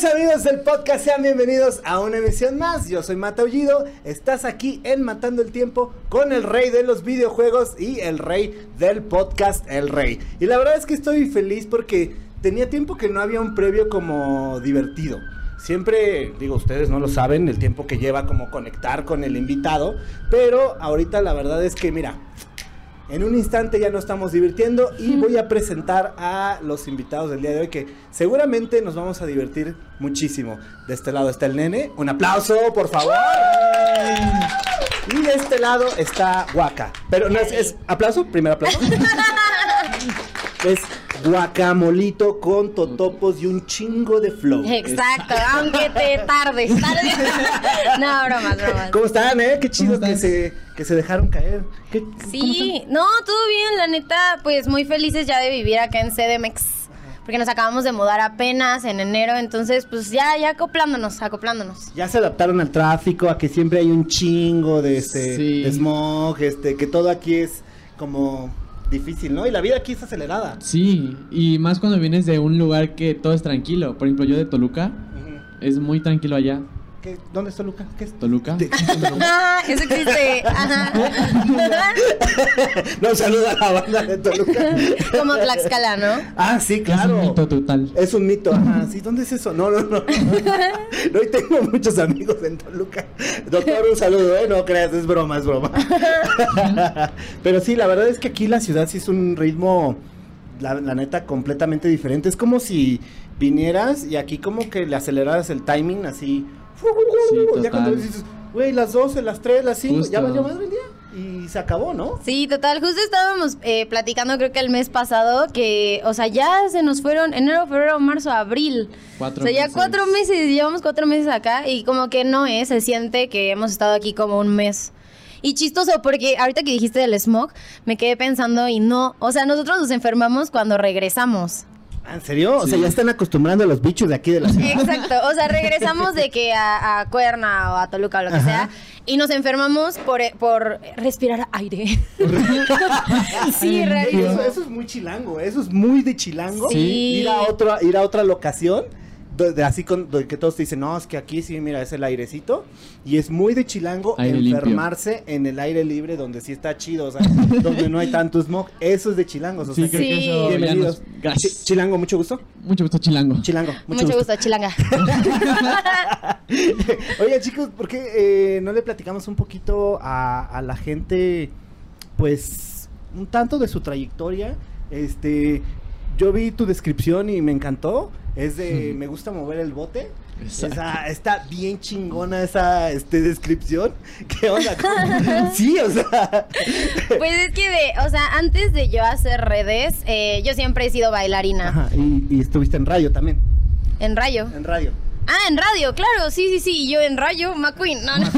Y amigos del podcast, sean bienvenidos a una emisión más. Yo soy Mata Ullido. Estás aquí en Matando el Tiempo con el rey de los videojuegos y el rey del podcast, el rey. Y la verdad es que estoy feliz porque tenía tiempo que no había un previo como divertido. Siempre, digo, ustedes no lo saben, el tiempo que lleva como conectar con el invitado, pero ahorita la verdad es que, mira, en un instante ya nos estamos divirtiendo y voy a presentar a los invitados del día de hoy que seguramente nos vamos a divertir muchísimo. De este lado está el nene. Un aplauso, por favor. Y de este lado está Waka. Pero no es, es aplauso, primer aplauso. es guacamolito con totopos y un chingo de flow. Exacto, aunque te tardes. no, bromas, bromas. ¿Cómo están, eh? Qué chido que se, que se dejaron caer. ¿Qué- cómo Sí, no, todo bien, la neta, pues muy felices ya de vivir acá en CDMX. Porque nos acabamos de mudar apenas en enero, entonces pues ya, ya acoplándonos, acoplándonos. Ya se adaptaron al tráfico, a que siempre hay un chingo de este Sí. de smog, este, que todo aquí es como difícil, ¿no? Y la vida aquí es acelerada. Sí, y más cuando vienes de un lugar que todo es tranquilo. Por ejemplo, yo de Toluca, es muy tranquilo allá. ¿Qué- ¿Dónde está Luca? ¿Qué es? ¿Toluca? De- Ah, eso existe. Ajá. no, saluda a la banda de Toluca. Como Tlaxcala, ¿no? Ah, sí, Es claro. un mito total. Es un mito, ajá. Sí, ¿dónde es eso? No, no, no. No, y tengo muchos amigos en Toluca. Doctor, un saludo, ¿eh? No creas, es broma, es broma. Pero sí, la verdad es que aquí la ciudad sí es un ritmo, la, la neta, completamente diferente. Es como si vinieras y aquí como que le aceleraras el timing así. Ya cuando total. dices, güey, las 12, las 3, las 5, ya valió más el día. Y se acabó, ¿no? Sí, total. Justo estábamos eh, platicando, creo que el mes pasado, que, o sea, ya se nos fueron enero, febrero, marzo, abril. Cuatro o sea, ya meses. cuatro meses, llevamos cuatro meses acá y como que no es, se siente que hemos estado aquí como un mes. Y chistoso, porque ahorita que dijiste del smog, me quedé pensando y no, o sea, nosotros nos enfermamos cuando regresamos. ¿En serio? O sea, ya están acostumbrando a los bichos de aquí de la ciudad. Exacto, o sea, regresamos de que a, a Cuerna o a Toluca o lo que Ajá. sea y nos enfermamos por, por respirar aire. sí. Eso, eso es muy chilango, eso es muy de chilango. Sí. Ir a otra, ir a otra locación, donde, así con, donde que todos te dicen, no, es que aquí sí, mira, es el airecito. Y es muy de chilango Aire limpio. enfermarse en el aire libre, donde sí está chido, o sea, donde no hay tanto smog. Eso es de chilangos, o Sí, sea, creo Sí. que eso bienvenidos. nos... Gracias. Chi- chilango, mucho gusto. Mucho gusto, Chilango. Chilango, mucho, Mucho, gusto. gusto, chilanga. Oye, chicos, ¿por qué eh, no le platicamos un poquito a, a la gente, pues, un tanto de su trayectoria? Este, yo vi tu descripción y me encantó. Es de, me gusta mover el bote. Esa- está bien chingona esa este, descripción. ¿Qué onda? ¿Cómo? Sí, o sea. Pues es que de, o sea, antes de yo hacer redes, eh, yo siempre he sido bailarina. Ajá, y, y estuviste en radio también. En rayo. En radio. Ah, en radio, claro, sí, sí, sí. y Yo en rayo, McQueen. No, no.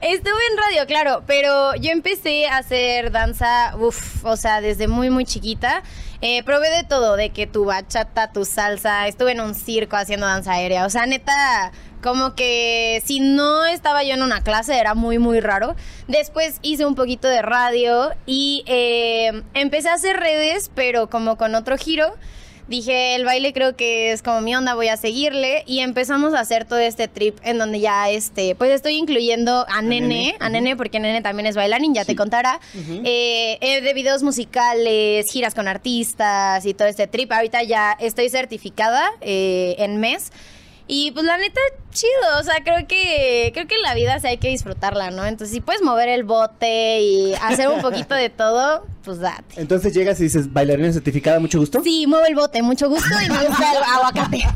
Estuve claro, pero yo empecé a hacer danza, uff, o sea, desde muy, muy chiquita. Eh, probé de todo, de que tu bachata, tu salsa, estuve en un circo haciendo danza aérea. O sea, neta, como que si no estaba yo en una clase era muy, muy raro. Después hice un poquito de radio y eh, empecé a hacer redes, pero como con otro giro. Dije, el baile creo que es como mi onda, voy a seguirle. Y empezamos a hacer todo este trip en donde ya, este, pues estoy incluyendo a, Nene, Nene, a Nene, porque Nene también es bailarín, ya te contará. Eh, eh, de videos musicales, giras con artistas y todo este trip. Ahorita ya estoy certificada eh, en mes. Y pues la neta, chido. O sea, creo que, creo que en la vida sí hay que disfrutarla, ¿no? Entonces, si puedes mover el bote y hacer un poquito de todo, pues date. Entonces llegas y dices, bailarina certificada, mucho gusto. Sí, muevo el bote, mucho gusto y me gusta el aguacate.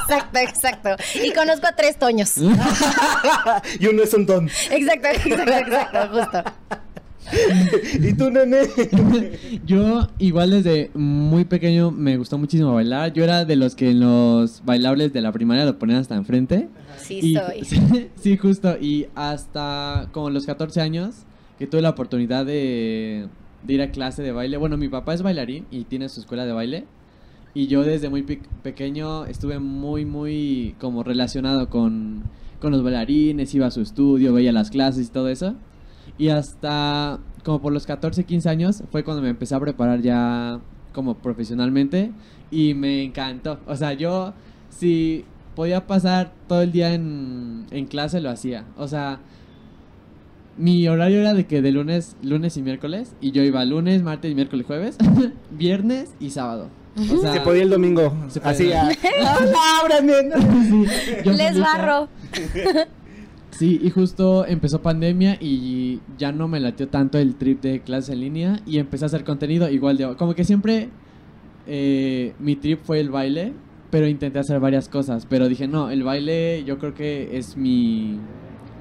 exacto, exacto. Y conozco a tres toños. y uno es un don. Exacto, exacto, exacto, justo. ¿Y tú, nene? Yo igual desde muy pequeño me gustó muchísimo bailar. Yo era de los que en los bailables de la primaria lo ponían hasta enfrente. Sí, Y- soy. Sí, sí, justo. Y hasta como los 14 años que tuve la oportunidad de, de ir a clase de baile. Bueno, mi papá es bailarín y tiene su escuela de baile. Y yo desde muy pe- pequeño estuve muy, muy como relacionado con, con los bailarines, iba a su estudio, veía las clases y todo eso. Y hasta como por los 14, 15 años fue cuando me empecé a preparar ya como profesionalmente y me encantó. O sea, yo si podía pasar todo el día en, en clase lo hacía. O sea, mi horario era de que de lunes, lunes y miércoles y yo iba lunes, martes, miércoles, jueves, viernes y sábado. O sea, Se podía el domingo. Se podía. Les barro. Sí, y justo empezó pandemia y ya no me latió tanto el trip de clase en línea y empecé a hacer contenido igual de... Como que siempre eh, mi trip fue el baile, pero intenté hacer varias cosas, pero dije, no, el baile yo creo que es mi,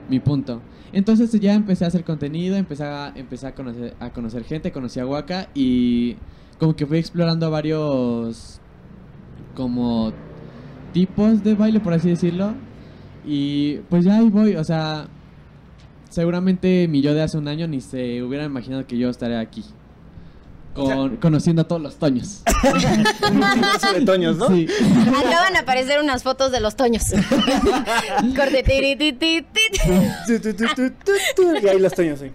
mi punto. Entonces ya empecé a hacer contenido, empecé a, empecé a, conocer, a conocer gente, conocí a Waka y como que fui explorando varios como tipos de baile, por así decirlo. Y pues ya ahí voy, o sea, seguramente mi yo de hace un año ni se hubiera imaginado que yo estaría aquí. Con, conociendo a todos los toños. De toños, ¿no? Sí. Acaban de aparecer unas fotos de los toños. Corte. Y ahí los toños, sí.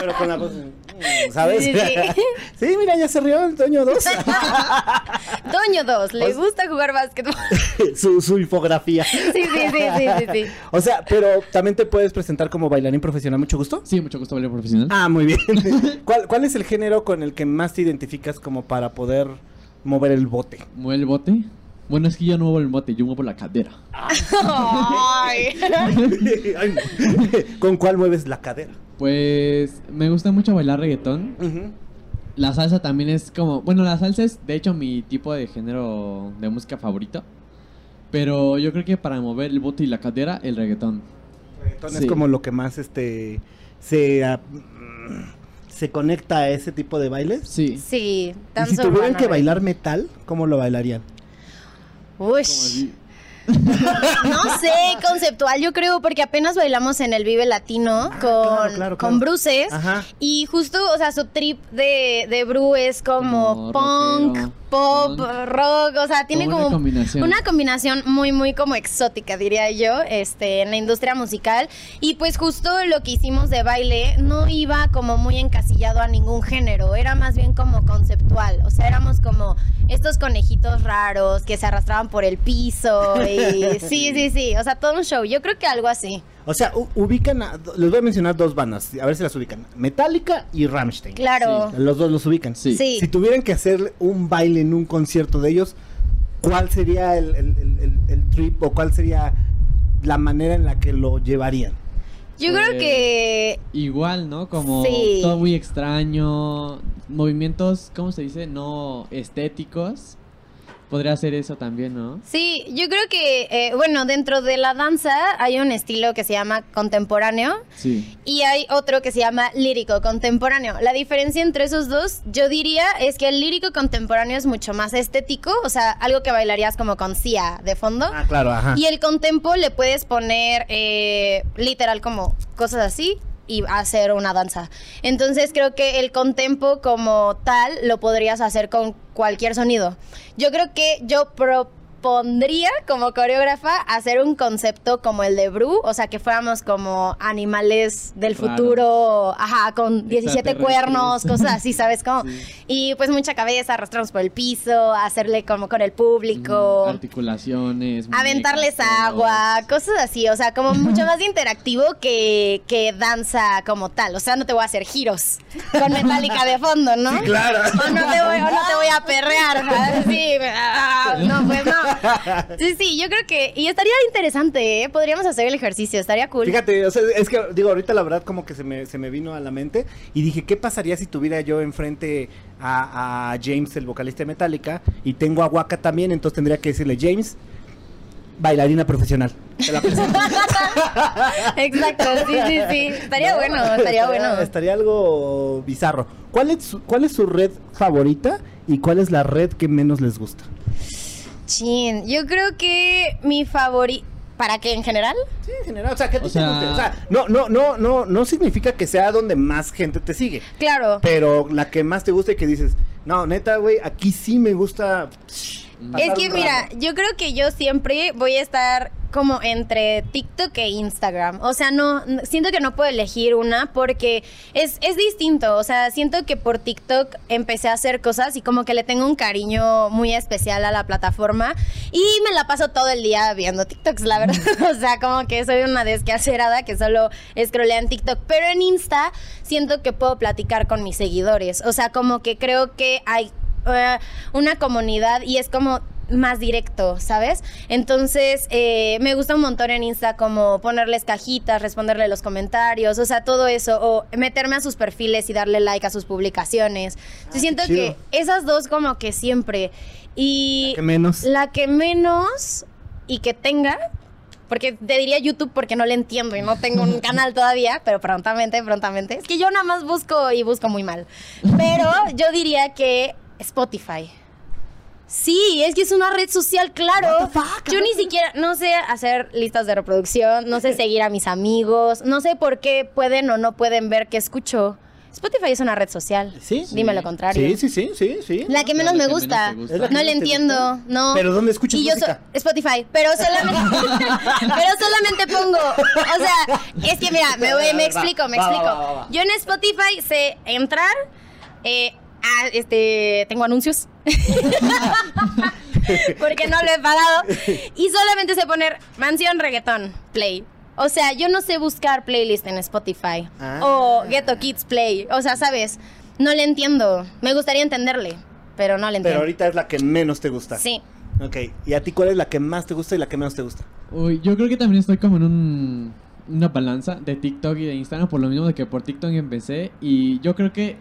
Pero con la voz, mm, ¿sabes? Sí, sí. Sí, mira, ya se rió el Toño 2. Toño 2, le gusta jugar básquetbol. su, su infografía. Sí, sí, sí, sí, sí, sí. O sea, pero también te puedes presentar como bailarín profesional, mucho gusto. Sí, mucho gusto bailar profesional. Ah, muy bien. ¿Cuál, ¿Cuál es el género con el que más te identificas como para poder mover el bote? ¿Mueve el bote? Bueno, es que yo no muevo el bote, yo muevo la cadera. Ay. Ay, ¿Con cuál mueves la cadera? Pues me gusta mucho bailar reggaetón. La salsa también es como... Bueno, la salsa es de hecho mi tipo de género de música favorito. Pero yo creo que para mover el bote y la cadera, el reggaetón. Reggaetón es Sí. como lo que más este se ah, se conecta a ese tipo de bailes. Sí. Sí, Y si tuvieran que bailar metal, ¿cómo lo bailarían? Así. No sé, conceptual yo creo, porque apenas bailamos en el Vive Latino con, Ah, claro, claro, con claro. Bruces. Ajá. Y justo, o sea, su trip de, de Bru es como, Como punk, rockero, pop, punk. rock, o sea, tiene Como como, una combinación. una combinación muy, muy como exótica, diría yo, este, en la industria musical. Y pues justo lo que hicimos de baile no iba como muy encasillado a ningún género, era más bien como conceptual, o sea, éramos como estos conejitos raros que se arrastraban por el piso y sí, sí, sí, o sea, todo un show, yo creo que algo así. O sea, ubican, a- les voy a mencionar dos bandas, a ver si las ubican. Metallica y Rammstein. Claro. Los dos los ubican. Sí. Sí. Si tuvieran que hacer un baile en un concierto de ellos, ¿cuál sería el, el- el- el- el trip o cuál sería la manera en la que lo llevarían? Yo creo Pues, que Igual, ¿no? Como Sí. todo muy extraño. Movimientos, ¿cómo se dice? No estéticos. Podría ser eso también, ¿no? Sí, yo creo que, eh, bueno, dentro de la danza hay un estilo que se llama contemporáneo Sí. y hay otro que se llama lírico contemporáneo. La diferencia entre esos dos, yo diría, es que el lírico contemporáneo es mucho más estético, o sea, algo que bailarías como con Cia de fondo. Ah, claro, ajá. Y el contempo le puedes poner eh, literal como cosas así y hacer una danza. Entonces creo que el contempo como tal lo podrías hacer con cualquier sonido. Yo creo que yo propondría como coreógrafa hacer un concepto como el de Bru, o sea, que fuéramos como animales del futuro, ajá, con 17 Extraterrestres. cuernos, cosas así, ¿sabes cómo? Sí. Y pues mucha cabeza, arrastrarnos por el piso, hacerle como con el público. Mm, Articulaciones. Aventarles muñecas, agua, cosas así, o sea, como mucho más interactivo que, que danza como tal. O sea, no te voy a hacer giros con metálica de fondo, ¿no? Sí, claro. O no te voy, o no te voy a perrear, ¿sabes? Sí, ah, no, pues no. Sí, sí, yo creo que. Y estaría interesante, ¿eh? Podríamos hacer el ejercicio, estaría cool. Fíjate, o sea, es que digo, ahorita la verdad como que se me, se me vino a la mente y dije, ¿qué pasaría si tuviera yo enfrente a, a James, el vocalista de Metallica, y tengo a Waka también, entonces tendría que decirle, James, bailarina profesional. Te la presento. Exacto, sí, sí, sí. Estaría bueno, estaría bueno. Estaría algo bizarro. ¿Cuál es, ¿Cuál es su red favorita y cuál es la red que menos les gusta? Chin, yo creo que mi favorito. ¿Para qué en general? Sí, en general, o sea, ¿qué te O sea- guste? O sea, no, no, no, no, no significa que sea donde más gente te sigue. Claro. Pero la que más te gusta y que dices, no, neta, güey, aquí sí me gusta. Es que mira, rato". yo creo que yo siempre voy a estar como entre TikTok e Instagram. O sea, no, siento que no puedo elegir una porque es, es distinto. O sea, siento que por TikTok empecé a hacer cosas y como que le tengo un cariño muy especial a la plataforma y me la paso todo el día viendo TikToks, la verdad. o sea, como que soy una desquacerada que solo scrollea en TikTok. Pero en Insta siento que puedo platicar con mis seguidores. O sea, como que creo que hay eh, una comunidad y es como más directo, ¿sabes? Entonces, eh, me gusta un montón en Insta como ponerles cajitas, responderle los comentarios, o sea, todo eso, o meterme a sus perfiles y darle like a sus publicaciones. Yo siento chido. que esas dos como que siempre. Y Que menos. la que menos y que tenga, porque te diría YouTube porque no le entiendo y no tengo un canal todavía, pero prontamente, prontamente. Es que yo nada más busco y busco muy mal. Pero yo diría que Spotify. Sí, es que es una red social, claro. What the fuck? Yo ni siquiera, no sé hacer listas de reproducción, no sé seguir a mis amigos, no sé por qué pueden o no pueden ver que escucho. Spotify es una red social. Sí. Dime lo contrario. Sí, sí, sí, sí, sí. La que No, menos la me que gusta. menos te gusta. ¿Es la que No le entiendo, gusta? no. ¿Pero dónde escuchas y yo música? so- Spotify, pero solamente pero solamente pongo, o sea, es que mira, me, voy- me va, explico, me explico. va, va, va. Yo en Spotify sé entrar eh, a, este tengo anuncios. Porque no lo he pagado y solamente sé poner mansión reggaetón play. O sea, yo no sé buscar playlist en Spotify Ah. o Ghetto Kids Play. O sea, ¿sabes? No le entiendo. Me gustaría entenderle, pero no le Pero entiendo. ahorita es la que menos te gusta. Sí. Ok. ¿Y a ti cuál es la que más te gusta y la que menos te gusta? Uy, yo creo que también estoy como en un, una balanza de TikTok y de Instagram, por lo mismo de que por TikTok empecé. Y yo creo que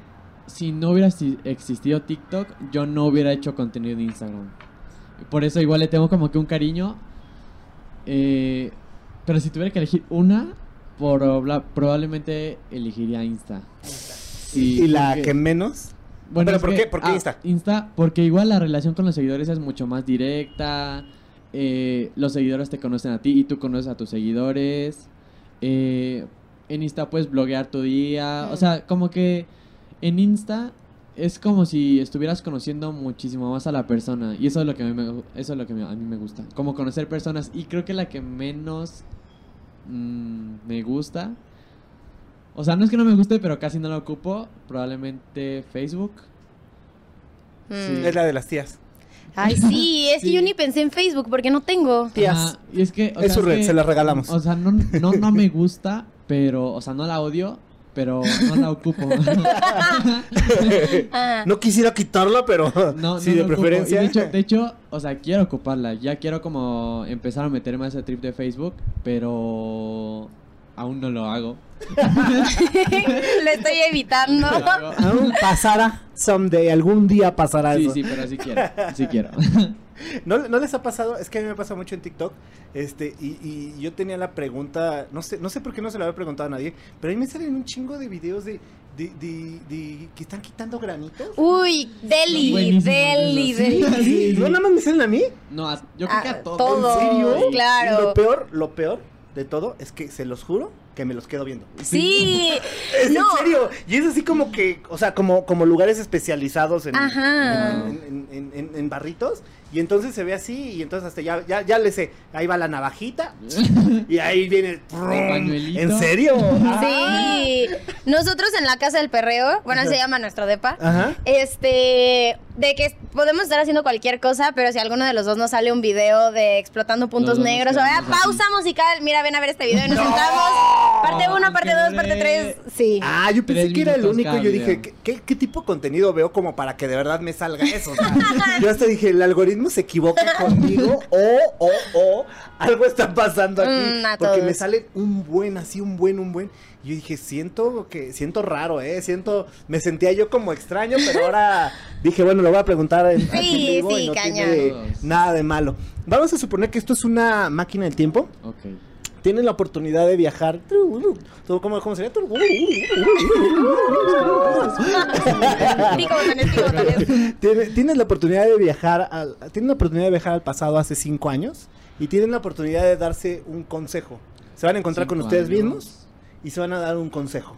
si no hubiera existido TikTok, yo no hubiera hecho contenido de Instagram. Por eso igual le tengo como que un cariño. Eh, pero si tuviera que elegir una, probablemente elegiría Insta. Sí, ¿Y la porque- que menos? bueno, ¿Pero por que- qué? ¿Por qué ah, Insta? Insta, porque igual la relación con los seguidores es mucho más directa. eh, los seguidores te conocen a ti y tú conoces a tus seguidores. eh, en Insta puedes bloguear tu día. O sea, como que en Insta es como si estuvieras conociendo muchísimo más a la persona. Y eso es lo que a mí me, eso es lo que a mí me gusta. Como conocer personas. Y creo que la que menos mm, me gusta. O sea, no es que no me guste, pero casi no la ocupo. Probablemente Facebook. Mm. Es la de las tías. Ay, sí, es que Sí. yo ni pensé en Facebook porque no tengo. Tías. Y es que. o Es sea, su red, que- se la regalamos. O sea, no, no, no me gusta, pero. O sea, no la odio, pero no la ocupo. Ah. No quisiera quitarla, pero No, sí, no de preferencia. De, hecho, de hecho, o sea, quiero ocuparla. Ya quiero como empezar a meterme a ese trip de Facebook, pero aún no lo hago. Lo estoy evitando. Aún pasará someday, algún día pasará Sí, eso. sí, pero sí quiero. Sí quiero. ¿No, ¿No les ha pasado? Es que a mí me pasa mucho en TikTok. Este, y, y yo tenía la pregunta, no sé, no sé por qué no se lo había preguntado a nadie, pero a mí me salen un chingo de videos de, de, de, de- que están quitando granitos. Uy, Deli, Deli. Deli. Sí, sí. ¿No nada más me salen a mí? No, a- yo creo que Ah, a todos. todo. ¿En serio? Claro. Y lo peor, lo peor de todo es que se los juro que me los quedo viendo. Sí. Es No. en serio. Y es así como que, o sea, como, como lugares especializados en, Ajá. en, barritos. Y entonces se ve así, y entonces hasta ya, ya, ya le sé, ahí va la navajita, y ahí viene el. ¿En serio? Sí. Nosotros en la casa del perreo, bueno, se llama nuestro depa. Ajá. Este, de que podemos estar haciendo cualquier cosa, pero si alguno de los dos nos sale un video de explotando puntos nos negros, o quedamos ah, pausa musical, mira, ven a ver este video y nos sentamos. Parte 1, parte qué 2, parte 3. Sí. Ah, yo pensé Tres que era el único. cada Yo dije. ¿qué, qué, qué tipo de contenido veo como para que de verdad me salga eso? O sea, yo hasta dije, el algoritmo se equivoca conmigo o, o, o algo está pasando aquí. Mm, a porque me sale un buen, así, un buen, un buen. Y yo dije, siento que, siento raro, ¿eh? Siento, me sentía yo como extraño, pero ahora dije, bueno, lo voy a preguntar en, Sí, vivo sí, y no cañón. tiene nada de malo. Vamos a suponer que esto es una máquina del tiempo Ok. Tienen la oportunidad de viajar. ¿Cómo, cómo sería? Tienes la oportunidad de viajar al, tienen la oportunidad de viajar al pasado hace cinco años y tienen la oportunidad de darse un consejo. Se van a encontrar con ustedes años. mismos y se van a dar un consejo.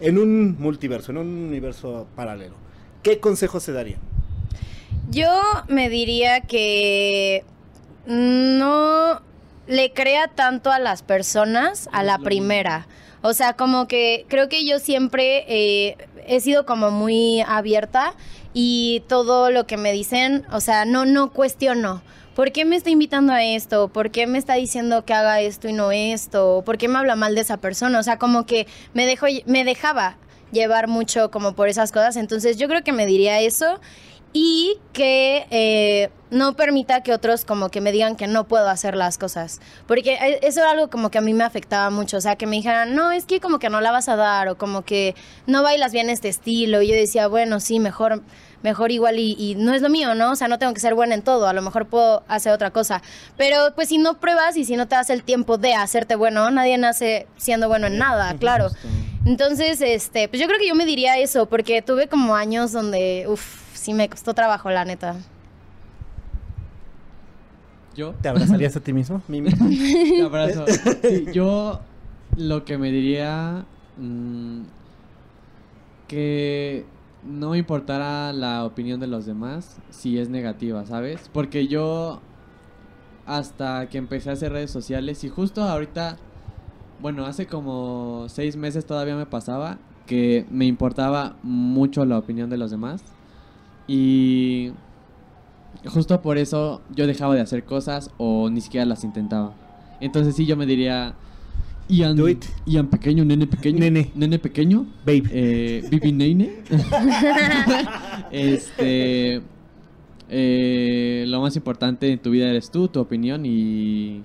En un multiverso, en un universo paralelo. ¿Qué consejo se darían? Yo me diría que no le crea tanto a las personas a la primera. O sea, como que creo que yo siempre eh, he sido como muy abierta y todo lo que me dicen, o sea, no, no cuestiono. ¿Por qué me está invitando a esto? ¿Por qué me está diciendo que haga esto y no esto? ¿Por qué me habla mal de esa persona? O sea, como que me, dejó, me dejaba llevar mucho como por esas cosas. Entonces yo creo que me diría eso y que eh, no permita que otros como que me digan que no puedo hacer las cosas. Porque e, eso era algo como que a mí me afectaba mucho. O sea, que me dijeran, no, es que como que no la vas a dar o como que no bailas bien este estilo. Y yo decía, bueno, sí, mejor mejor igual y, y, no es lo mío, ¿no? O sea, no tengo que ser buena en todo, a lo mejor puedo hacer otra cosa. Pero pues si no pruebas y si no te das el tiempo de hacerte bueno, nadie nace siendo bueno en nada, claro. Entonces, este, pues yo creo que yo me diría eso, porque tuve como años donde, uff, sí me costó trabajo, la neta. ¿Yo? ¿Te abrazarías a ti mismo? Mimi? Te abrazo. Sí, yo lo que me diría mmm, que no importara la opinión de los demás si es negativa, ¿sabes? Porque yo hasta que empecé a hacer redes sociales y justo ahorita, bueno, hace como seis meses todavía me pasaba que me importaba mucho la opinión de los demás y justo por eso yo dejaba de hacer cosas o ni siquiera las intentaba. Entonces sí, yo me diría... Ian, Do it. Ian pequeño, nene pequeño. Nene. Nene pequeño. Babe. Eh, Bibi Nene. este... eh, lo más importante en tu vida eres tú, tu opinión y...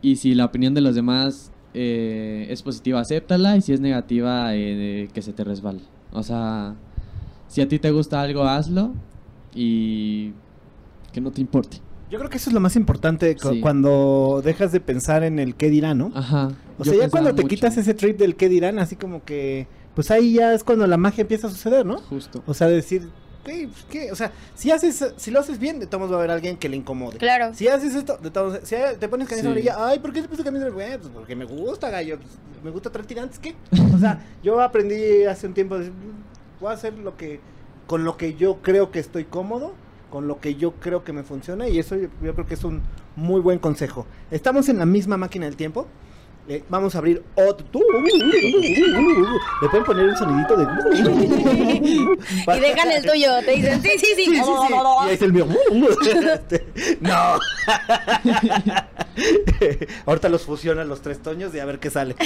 Y si la opinión de los demás eh, es positiva, acéptala. Y si es negativa, eh, que se te resbale. O sea, si a ti te gusta algo, hazlo. Y que no te importe. Yo creo que eso es lo más importante cu- Sí. cuando dejas de pensar en el qué dirán, ¿no? Ajá. O sea, ya cuando te mucho. quitas ese trip del qué dirán, así como que, pues ahí ya es cuando la magia empieza a suceder, ¿no? Justo. O sea, decir, ¿qué? Pues, ¿qué? O sea, si haces, si lo haces bien, de todos va a haber alguien que le incomode. Claro. Si haces esto, de todos si te pones camisa Sí. amarilla, ay, ¿por qué te puse camisa amarilla? Pues porque me gusta, gallo, pues, me gusta traer tirantes, ¿qué? O sea, yo aprendí hace un tiempo, decir, voy a hacer lo que, con lo que yo creo que estoy cómodo, con lo que yo creo que me funciona, y eso yo, yo creo que es un muy buen consejo. Estamos en la misma máquina del tiempo. eh, vamos a abrir otro. Le pueden poner un sonidito de. Y dejan el tuyo, te dicen, sí, sí, sí. Sí, sí, sí. Y ahí está el mío. Este, no. Ahorita los fusionan los tres toños y a ver qué sale.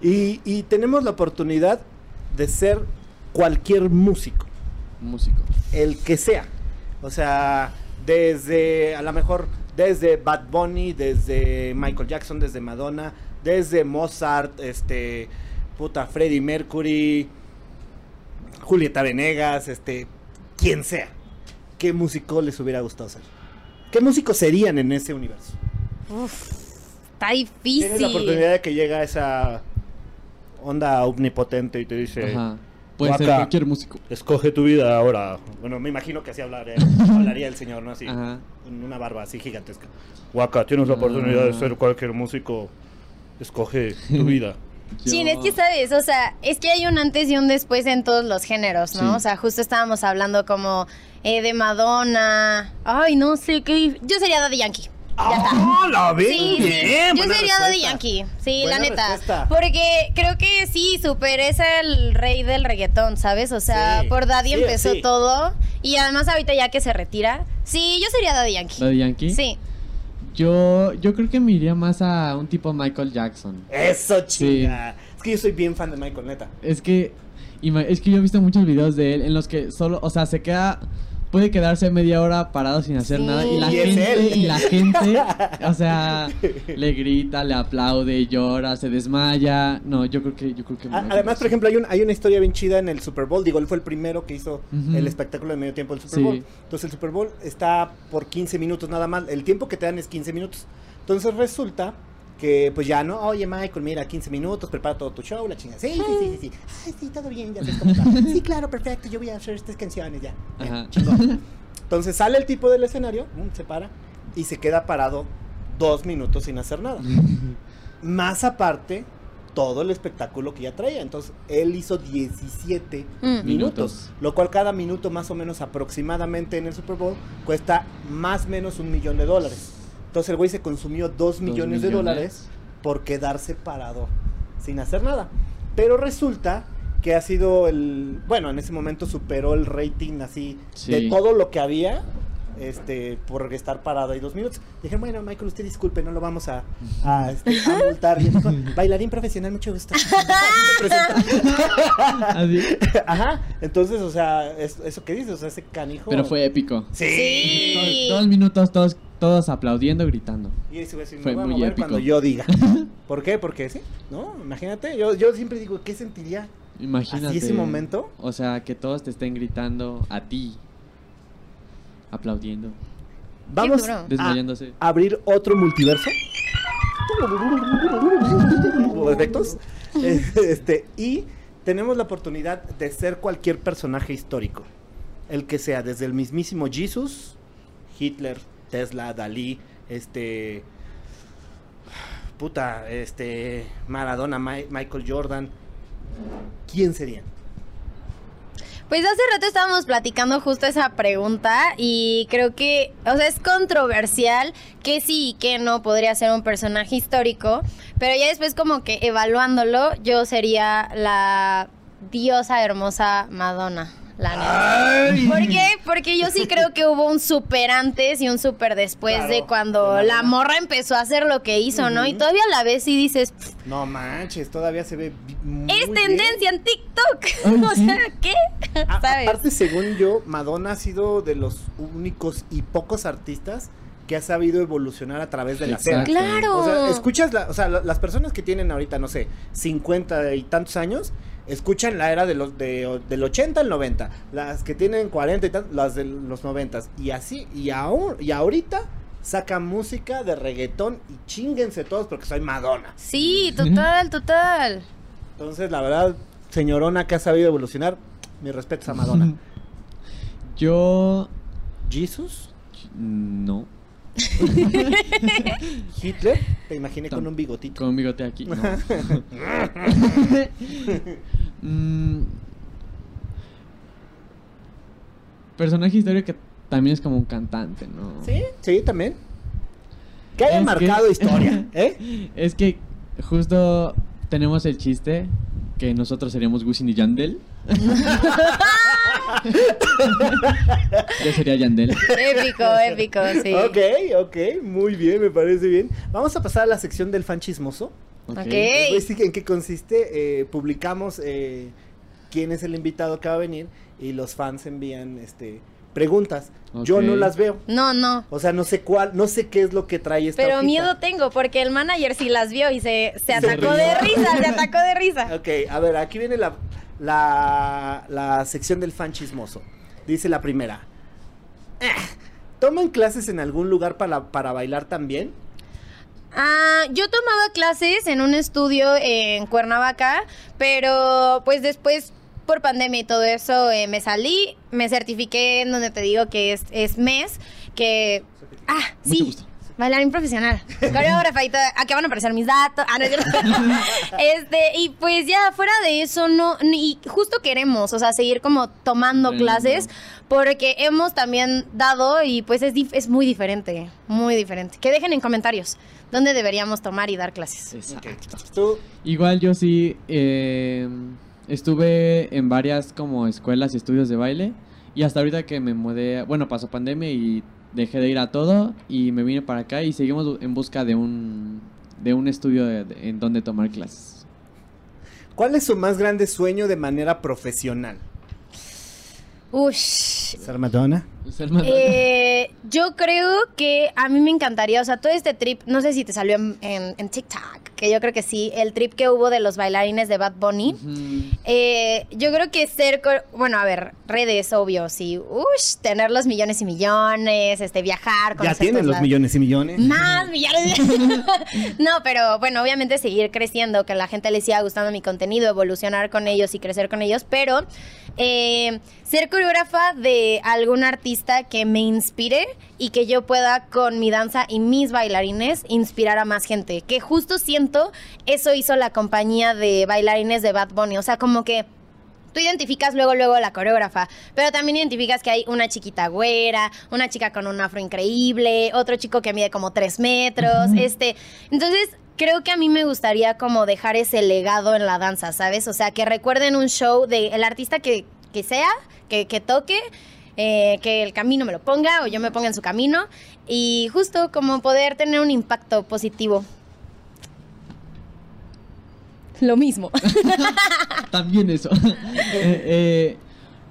y, y tenemos la oportunidad de ser cualquier músico, Músico. el que sea. O sea, desde, a lo mejor, desde Bad Bunny, desde Michael Jackson, desde Madonna, desde Mozart, este, puta, Freddie Mercury, Julieta Venegas, este, quien sea. ¿Qué músico les hubiera gustado ser? ¿Qué músicos serían en ese universo? Está Tienes la oportunidad difícil. de que llega esa onda omnipotente y te dice, Ajá. Puede ser Guaca. cualquier músico. escoge tu vida ahora. Bueno, me imagino que así hablaría, hablaría el señor, ¿no? Así, Ajá. con una barba así gigantesca. Waka, tienes la oportunidad de Ah. ser cualquier músico. Escoge tu vida. Chin, Yo- es que sabes, o sea, es que hay un antes y un después en todos los géneros, ¿no? Sí. O sea, justo estábamos hablando como eh, de Madonna. Ay, no sé qué. Yo sería Daddy Yankee. Ya está. ¡Ah, la ven Sí, sí. bien! Yo buena sería Daddy. Yankee. Sí, Buena la neta. respuesta. Porque creo que sí, Super es el rey del reggaetón, ¿sabes? O sea, Sí, por Daddy sí, empezó sí. todo. Y además, ahorita ya que se retira. Sí, yo sería Daddy Yankee. ¿Daddy Yankee? Sí. Yo, yo creo que me iría más a un tipo Michael Jackson. Eso, chinga. Es que yo soy bien fan de Michael, neta. Es que, es que yo he visto muchos videos de él en los que solo, o sea, se queda, puede quedarse media hora parado sin hacer Sí. nada y la Y gente, él. y la gente, o sea, le grita, le aplaude, llora, se desmaya. No, yo creo que, yo creo que. A- Además, por ejemplo, hay, un- hay una historia bien chida en el Super Bowl. Digo, él fue el primero que hizo el espectáculo de medio tiempo del Super Sí. Bowl. Entonces, el Super Bowl está por 15 minutos nada más. El tiempo que te dan es 15 minutos. Entonces, resulta que, pues ya, ¿no? Oye, Michael, mira, 15 minutos, prepara todo tu show, la chingada. Sí, sí, sí, sí, sí. Ay, sí, todo bien, ya sabes cómo está. Sí, claro, perfecto, yo voy a hacer estas canciones ya. Chingón. Entonces, sale el tipo del escenario, mm, se para y se queda parado dos minutos sin hacer nada. Más aparte, todo el espectáculo que ya traía. Entonces, él hizo 17 Mm. minutos, Minutos. lo cual cada minuto más o menos aproximadamente en el Super Bowl cuesta más o menos un millón de dólares. Entonces el güey se consumió 2 millones, de millones. dólares por quedarse parado sin hacer nada. Pero resulta que ha sido el, bueno, en ese momento superó el rating así Sí. de todo lo que había. Este, por estar parado ahí dos minutos. Dije, bueno, Michael, usted disculpe, no lo vamos a, a, este, a multar. Dijo, Bailarín profesional, mucho gusto. Así. Ajá. Entonces, o sea, es- eso que dices, o sea, ese canijo. Pero fue épico. Sí. Sí. Dos, dos minutos, todos, todos aplaudiendo, gritando. Y ese güey Fue voy a muy mover épico. cuando yo diga. ¿Por qué? Porque sí, ¿no? Imagínate, yo, yo siempre digo, ¿qué sentiría Imagínate. así ese momento? O sea, que todos te estén gritando a ti. Aplaudiendo. Vamos duro. a Desmayándose. abrir otro multiverso. ¿O efectos? Este, y tenemos la oportunidad de ser cualquier personaje histórico. El que sea, desde el mismísimo Jesus, Hitler, Tesla, Dalí, este. Puta, este. Maradona, Mi- Michael Jordan. ¿Quién serían? Pues hace rato estábamos platicando justo esa pregunta y creo que, o sea, es controversial que sí y que no podría ser un personaje histórico, pero ya después como que evaluándolo, yo sería la diosa hermosa Madonna. La neta. ¿Por qué? Porque yo sí creo que hubo un super antes y un super después Claro, de cuando de la morra empezó a hacer lo que hizo, ¿no? Y todavía a la vez sí dices, "Pff, No manches, todavía se ve muy es bien. tendencia en TikTok. Ay, o sea, ¿qué? A- ¿Sabes? Aparte, según yo, Madonna ha sido de los únicos y pocos artistas que ha sabido evolucionar a través de la cera. Claro. O sea, escuchas, la- o sea, la- las personas que tienen ahorita, no sé, 50 y tantos años, escuchan la era de los, de- del 80 al 90. Las que tienen 40 y tantos, las de los 90. Y así, y, aún, y ahorita sacan música de reggaetón y chinguense todos porque soy Madonna. Sí, total, total. Entonces, la verdad, señorona que ha sabido evolucionar, mi respeto a Madonna. Yo. ¿Jesus? No. ¿Hitler? Te imaginé con un bigotito. Con un bigote aquí. No. Mm, personaje histórico que también es como un cantante, ¿no? ¿Sí? Sí, también. Que haya Es marcado que- historia, ¿eh? Es que justo tenemos el chiste que nosotros seríamos Wisin y Yandel. Yo sería Yandel. Épico, épico, sí. Ok, ok, muy bien, me parece bien. Vamos a pasar a la sección del fan chismoso. Ok. Ok. Les voy a decir en qué consiste. Eh, publicamos eh, quién es el invitado que va a venir y los fans envían este preguntas. Yo no las veo. No, no. O sea, no sé cuál, no sé qué es lo que trae esta Pero hojita. miedo tengo porque el manager sí las vio y se, se atacó de risa, se atacó de risa. Ok, a ver, aquí viene la, la, la sección del fan chismoso. Dice la primera. "Eh, ¿Toman clases en algún lugar para, para bailar también? Ah, yo tomaba clases en un estudio en Cuernavaca, pero pues después por pandemia y todo eso eh, me salí, me certifiqué en donde te digo que es, es mes, que... Ah, Mucho sí. Bailarín profesional, coreógrafa y todo. Aquí van a aparecer mis datos. Ah, no, cierto. este, y pues ya fuera de eso, no, ni justo queremos, o sea, seguir como tomando clases, porque hemos también dado y pues es, es muy diferente, muy diferente. Que dejen en comentarios dónde deberíamos tomar y dar clases. Exacto. Tú, Igual yo sí eh, estuve en varias como escuelas y estudios de baile y hasta ahorita que me mudé, bueno, pasó pandemia y dejé de ir a todo y me vine para acá y seguimos en busca de un de un estudio de- de- en donde tomar clases. ¿cuál es su más grande sueño de manera profesional? Ush. ¿Ser Madonna? Eh, yo creo que a mí me encantaría, o sea, todo este trip, no sé si te salió en, en- en TikTok, que yo creo que sí, el trip que hubo de los bailarines de Bad Bunny. Eh, yo creo que ser, bueno, a ver, redes, obvio, sí, ush, tener los millones y millones, este, viajar. Ya tienen los millones y millones. Más millones. no, pero bueno, obviamente seguir creciendo, que a la gente le siga gustando mi contenido, evolucionar con ellos y crecer con ellos, pero eh, ser coreógrafa de algún artista que me inspire y que yo pueda con mi danza y mis bailarines inspirar a más gente. Que justo siento eso hizo la compañía de bailarines de Bad Bunny. O sea, como que tú identificas luego, luego la coreógrafa, pero también identificas que hay una chiquita güera, una chica con un afro increíble, otro chico que mide como tres metros, este, entonces creo que a mí me gustaría como dejar ese legado en la danza, ¿sabes? O sea, que recuerden un show del artista que, que sea, que, que toque, eh, que el camino me lo ponga o yo me ponga en su camino y justo como poder tener un impacto positivo. Lo mismo. También eso. Eh, eh,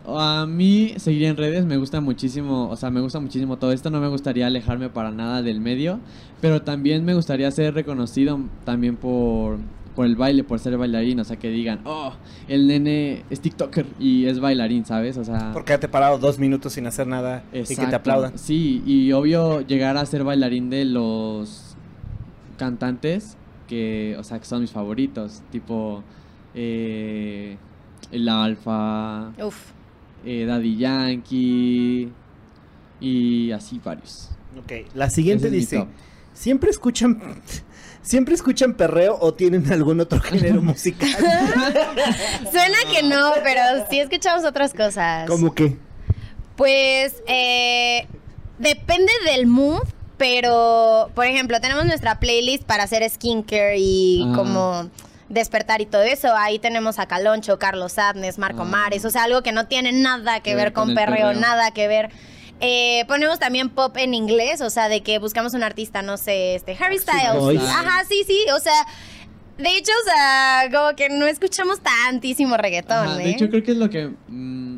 a mí seguir en redes me gusta muchísimo, o sea, me gusta muchísimo todo esto, no me gustaría alejarme para nada del medio, pero también me gustaría ser reconocido también por, por el baile, por ser bailarín, o sea, que digan, oh, el nene es TikToker y es bailarín, ¿sabes? O sea... Porque te parado dos minutos sin hacer nada y que te aplaudan. Sí, y obvio llegar a ser bailarín de los cantantes que, o sea, que son mis favoritos, tipo eh, el Alfa, Uf. eh, Daddy Yankee y así varios. Ok, la siguiente es dice. ¿siempre escuchan siempre escuchan perreo o tienen algún otro género musical? Suena que no, pero sí escuchamos otras cosas. ¿Cómo que? Pues eh, depende del mood, pero por ejemplo, tenemos nuestra playlist para hacer skincare y Ah. como despertar y todo eso. Ahí tenemos a Caloncho, Carlos Adnes, Marco Ah. Mares, o sea, algo que no tiene nada que Que ver ver con, con el perreo, perreo. nada que ver. Eh, ponemos también pop en inglés, o sea, de que buscamos un artista, no sé, este Harry Styles. Boys. Ajá, sí, sí, o sea, de hecho, o sea, como que no escuchamos tantísimo reggaetón, Ajá, ¿eh? de hecho, creo que es lo que... mm,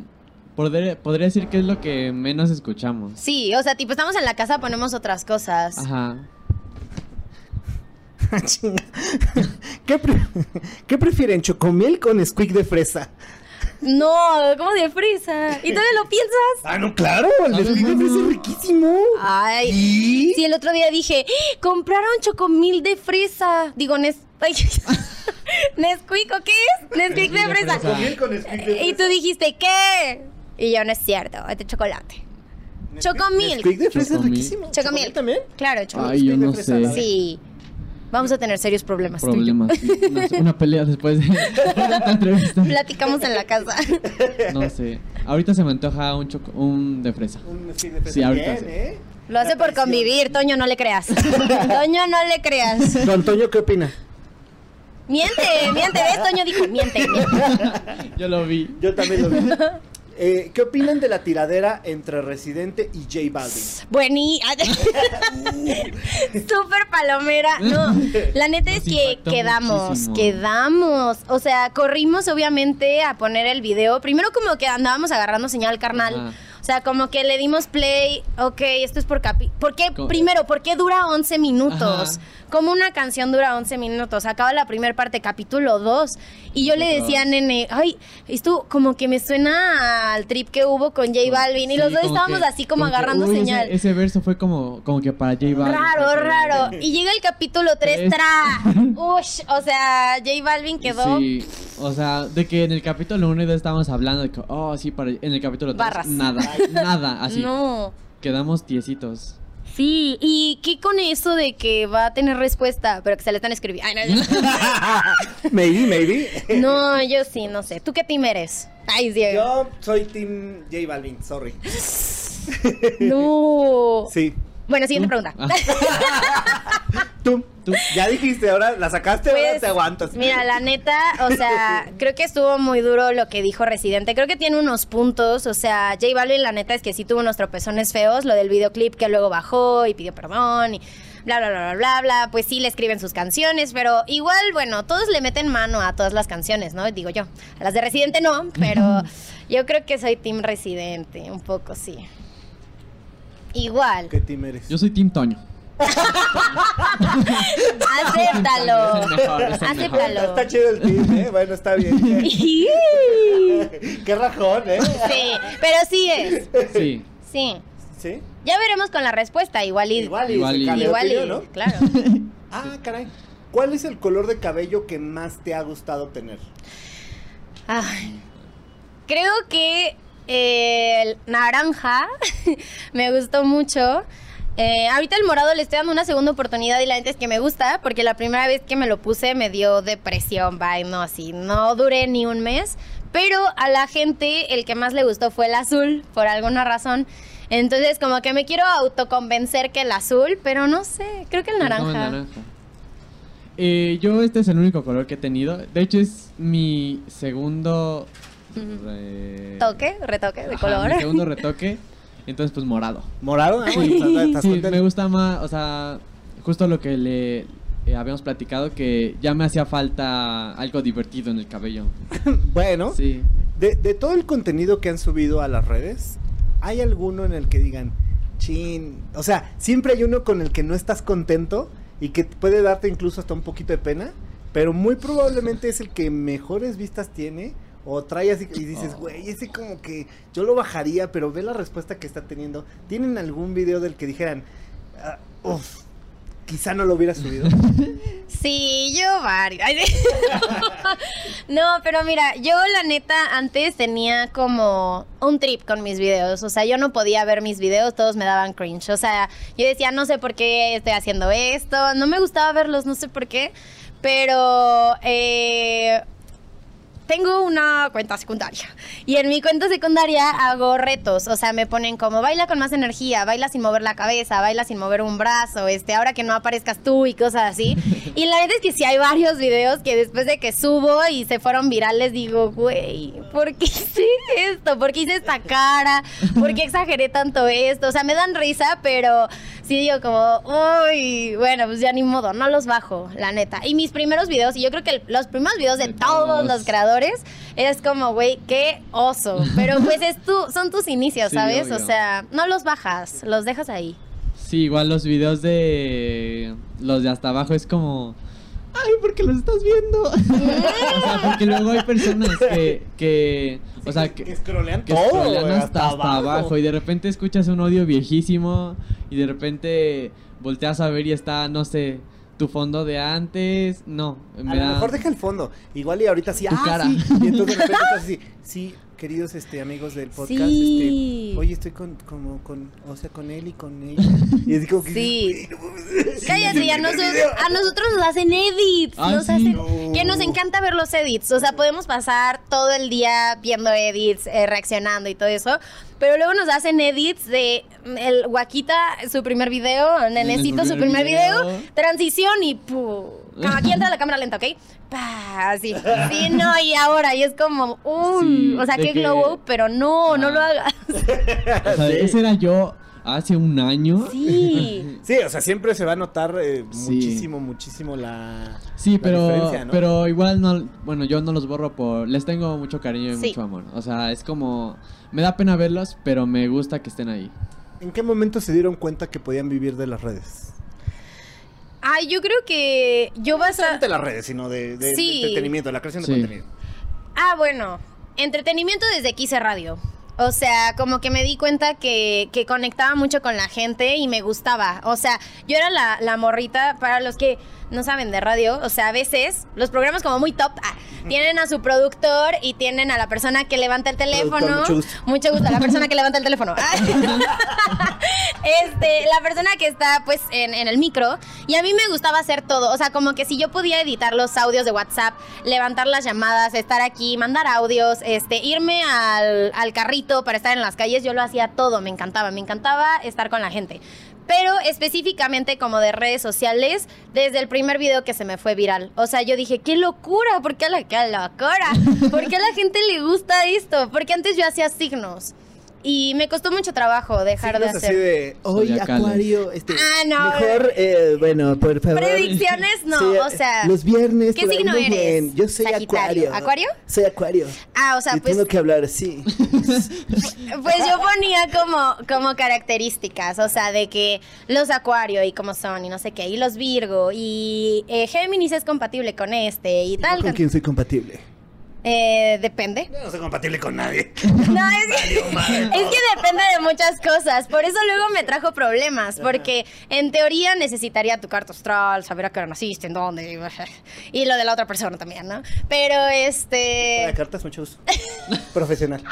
podré- podría decir que es lo que menos escuchamos. Sí, o sea, tipo, estamos en la casa, ponemos otras cosas. Ajá. Chinga. ¿Qué, pre- qué prefieren, chocomil con squeak de fresa? No, como de fresa. ¿Y todavía lo piensas? Ah, no, claro, el ¿Sabes, squeak de fresa mano? es riquísimo. Ay. ¿Y? Sí, el otro día dije, ¡Ah! compraron chocomil de fresa. Digo, Nes... ay, Nesquik, ¿o qué es? Nesquik de de fresa. fresa. Chocomil con squeak de fresa. Y tú dijiste, ¿qué? Y yo, no es cierto, es de chocolate. Chocomil. Squeak de fresa es Chocomil. riquísimo. Chocomil. también? Claro, chocomil. Ay, yo no fresa, sé. Sí. Vamos a tener serios problemas. Problemas. sí. Una, una pelea después de esta entrevista. Platicamos en la casa. No sé. Ahorita se me antoja un, choco, un de fresa. Un squeak de fresa. Sí, ahorita Bien, sí. ¿eh? Lo hace por convivir, Toño, no le creas. Toño, no le creas. Don Toño, ¿qué opina? Miente, miente, ¿ves? Toño dijo, miente, miente. Yo lo vi. Yo también lo vi. Eh, ¿Qué opinan de la tiradera entre Residente y J Balvin? Buení. Súper palomera. No, la neta es Nos que quedamos, muchísimo. quedamos. O sea, corrimos obviamente a poner el video. Primero como que andábamos agarrando señal carnal. Ajá. O sea, como que le dimos play, ok, esto es por capi... ¿Por qué? Primero, ¿por qué dura 11 minutos? Ajá. Como una canción dura 11 minutos. Acaba la primera parte, capítulo 2. Y yo le decía a Nene, ay, esto como que me suena al trip que hubo con J Balvin. Y los dos estábamos que- así como, agarrando uy, señal. Ese, verso fue como, como que para J Balvin. Raro, raro. Y llega el capítulo 3, Tres. tra. Ush, o sea, J Balvin quedó. Sí, o sea, de que en el capítulo 1 y 2 estábamos hablando de que, oh, sí, para, en el capítulo 3, Barras. nada, nada, así. No. Quedamos tiesitos. Sí, ¿y qué con eso de que va a tener respuesta, pero que se le están escribiendo? Ay, no, maybe, maybe. no, yo sí, no sé. ¿Tú qué team eres? Ay, Diego. Yo soy Team J Balvin, sorry. No. Sí. Bueno, siguiente pregunta. Ah, Tú, Tú. Ya dijiste, ahora la sacaste, ahora Pues, te aguantas. Mira, la neta, o sea, creo que estuvo muy duro lo que dijo Residente. Creo que tiene unos puntos. O sea, J Balvin, la neta es que sí tuvo unos tropezones feos. Lo del videoclip que luego bajó y pidió perdón y bla, bla, bla, bla, bla, bla. Pues sí le escriben sus canciones, pero igual, bueno, todos le meten mano a todas las canciones, ¿no? Digo yo. A las de Residente no, pero yo creo que soy Team Residente, un poco sí. Igual. ¿Qué team eres? Yo soy Team Toño. Acéptalo. Es el mejor, es el Acéptalo. Está chido el team, ¿eh? Bueno, está bien. sí, Qué rajón, ¿eh? pero sí es. Sí. Sí. ¿Sí? Ya veremos con la respuesta, igual y. Igual y, Igual y- cambia de igual y- opinión, ¿no? claro. Ah, caray. ¿Cuál es el color de cabello que más te ha gustado tener? Ay, creo que eh, el naranja me gustó mucho. Eh, ahorita el morado le estoy dando una segunda oportunidad y la neta es que me gusta porque la primera vez que me lo puse me dio depresión, bye, no así. No duré ni un mes, Pero a la gente el que más le gustó fue el azul, por alguna razón. Entonces como que me quiero autoconvencer que el azul, pero no sé, creo que el naranja. Eh, yo este es el único color que he tenido. De hecho es mi segundo. Re- Toque, retoque de Ajá, color. mi segundo retoque. Entonces pues morado. ¿Morado? Ah, bueno, ¿estás- estás Sí, me gusta más, o sea, justo lo que le eh, habíamos platicado que ya me hacía falta algo divertido en el cabello. Bueno, Sí. de, de todo el contenido que han subido a las redes, ¿hay alguno en el que digan, chin? O sea, siempre hay uno con el que no estás contento y que puede darte incluso hasta un poquito de pena, pero muy probablemente es el que mejores vistas tiene. O trae así y dices, Oh. güey, ese como que yo lo bajaría, pero ve la respuesta que está teniendo. ¿Tienen algún video del que dijeran, "Ah, uf, quizá no lo hubiera subido? Sí, yo varios. No, pero mira, yo la neta antes tenía como un trip con mis videos. O sea, yo no podía ver mis videos, todos me daban cringe. O sea, yo decía, no sé por qué estoy haciendo esto. No me gustaba verlos, no sé por qué. Pero eh, tengo una cuenta secundaria. Y en mi cuenta secundaria hago retos. O sea, me ponen como baila con más energía, baila sin mover la cabeza, baila sin mover un brazo, este, ahora que no aparezcas tú y cosas así. Y la verdad es que sí hay varios videos que después de que subo y se fueron virales, digo, güey, ¿por qué hice esto? ¿Por qué hice esta cara? ¿Por qué exageré tanto esto? O sea, me dan risa, pero sí digo como, uy, bueno, pues ya ni modo, no los bajo, la neta. Y mis primeros videos, y yo creo que los primeros videos de todos. los creadores, es como, güey, qué oso. Pero pues es tu, son tus inicios, Sí, ¿sabes? obvio. O sea, no los bajas, los dejas ahí. Sí, igual los videos de los de hasta abajo es como ay, ¿por qué los estás viendo? o sea, porque luego hay personas que que o sea, que que scrollean que todo, scrollean hasta, hasta abajo. y de repente escuchas un audio viejísimo y de repente volteas a ver y está, no sé, tu fondo de antes, no, A me lo mejor deja el fondo. Igual y ahorita sí, Tu ah, cara. sí. Y entonces de repente estás así, sí, queridos este amigos del podcast, Sí. Oye, estoy con, como con, o sea, con él y con ella. Y es como que Sí. Cállate, a, nosotros, a nosotros nos hacen edits. Ah, nos sí. hacen- No. que nos encanta ver los edits. O sea, podemos pasar todo el día viendo edits, eh, reaccionando y todo eso. Pero luego nos hacen edits de mm, el Guaquita, su primer video, Nenecito, su primer video, video. transición y pu. Como Aquí entra la cámara lenta, ¿ok? Pa, así. Sí, no, y ahora, y es como, uy, Sí, o sea, qué que- glow up, pero no, no Ah. lo hagas. o sea, ese era yo hace un año. Sí. Sí, o sea, siempre se va a notar eh, Sí. muchísimo, muchísimo la. Sí, la pero, diferencia, ¿no? pero igual no, bueno, yo no los borro por, les tengo mucho cariño y Sí. mucho amor. O sea, es como, me da pena verlos, pero me gusta que estén ahí. ¿En qué momento se dieron cuenta que podían vivir de las redes? Ay, yo creo que yo No vas a... solamente de las redes, sino de, de- de Sí. entretenimiento, de la creación de Sí. contenido. Ah, bueno, entretenimiento desde que hice radio. O sea, como que me di cuenta que, que conectaba mucho con la gente y me gustaba. O sea, yo era la, la morrita, para los que no saben de radio, o sea, a veces los programas como muy top ah, tienen a su productor y tienen a la persona que levanta el teléfono. Mucho gusto. Mucho gusto, la persona que levanta el teléfono. este, la persona que está pues en, en el micro. Y a mí me gustaba hacer todo. O sea, como que si yo podía editar los audios de WhatsApp, levantar las llamadas, estar aquí, mandar audios, este, irme al, al carrito para estar en las calles, yo lo hacía todo. Me encantaba, me encantaba estar con la gente. Pero específicamente como de redes sociales, desde el primer video que se me fue viral. O sea, yo dije, qué locura, ¿por qué a la, qué locura? ¿Por qué a la gente le gusta esto? Porque antes yo hacía signos. Y me costó mucho trabajo dejar de Signos hacer. así de, hoy. Acuario, este, Ah, no. mejor, eh, bueno, por favor. Predicciones no, Sí, o sea. Los viernes. ¿Qué signo eres? bien. Yo soy Sagitario. Acuario. ¿Acuario? Soy Acuario. Ah, o sea, y pues, tengo que hablar así. pues yo ponía como, como características, o sea, de que los acuario y cómo son y no sé qué, y los Virgo y eh, Géminis es compatible con este y tal. ¿Con quién soy compatible? Eh, depende. Yo no soy compatible con nadie. No, es que, es que depende de muchas cosas. Por eso luego me trajo problemas. Porque en teoría necesitaría tu carta astral, saber a qué hora naciste, en dónde. Y lo de la otra persona también, ¿no? Pero La este. carta es mucho uso. Profesional.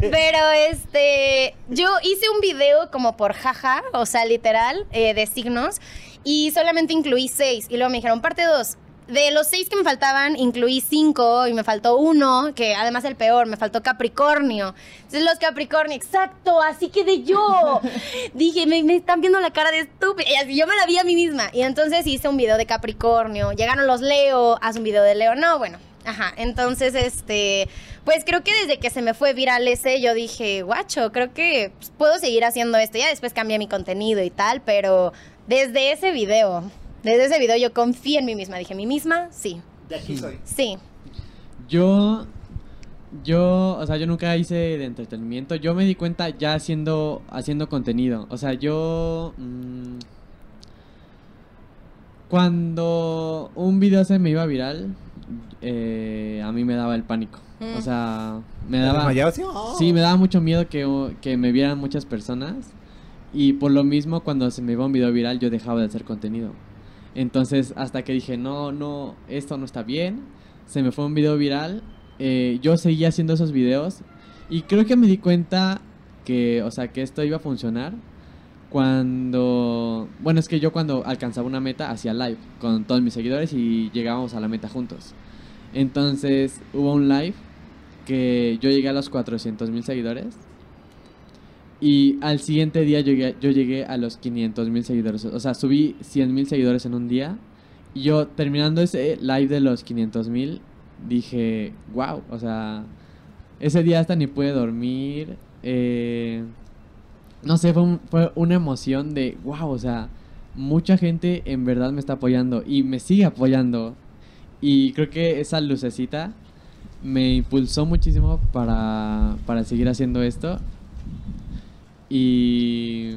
Pero este. Yo hice un video como por jaja, o sea, literal, eh, de signos. Y solamente incluí seis. Y luego me dijeron, parte dos. De los seis que me faltaban, incluí cinco y me faltó uno, que además el peor, me faltó Capricornio. Entonces los Capricornio, exacto, así quedé yo. Dije, me, me están viendo la cara de estúpida. Y así yo me la vi a mí misma. Y entonces hice un video de Capricornio. Llegaron los Leo, haz un video de Leo. No, bueno, ajá. Entonces, este, pues creo que desde que se me fue viral ese, yo dije, guacho, creo que pues, puedo seguir haciendo esto. Ya después cambié mi contenido y tal, pero desde ese video desde ese video yo confié en mí misma. Dije, ¿mí misma? Sí. De aquí soy. Sí. Yo, yo, o sea, yo nunca hice de entretenimiento. Yo me di cuenta ya haciendo, haciendo contenido. O sea, yo... mmm, cuando un video se me iba viral, eh, a mí me daba el pánico. Mm. O sea, me ¿Te daba... oh. Sí, me daba mucho miedo que, que me vieran muchas personas. Y por lo mismo, cuando se me iba un video viral, yo dejaba de hacer contenido. Entonces, hasta que dije, no, no, esto no está bien. Se me fue un video viral. eh, yo seguía haciendo esos videos. Y creo que me di cuenta que, o sea, que esto iba a funcionar. Cuando, bueno, es que yo cuando alcanzaba una meta hacía live con todos mis seguidores y llegábamos a la meta juntos. Entonces hubo un live que yo llegué a los 400 mil seguidores. Y al siguiente día yo llegué, yo llegué a los 500 mil seguidores. O sea, subí 100 mil seguidores en un día. Y yo terminando ese live de los 500 mil, dije, wow, o sea, ese día hasta ni pude dormir. eh, no sé, fue, fue una emoción de, wow, o sea, mucha gente en verdad me está apoyando y me sigue apoyando. Y creo que esa lucecita me impulsó muchísimo para, para seguir haciendo esto. Y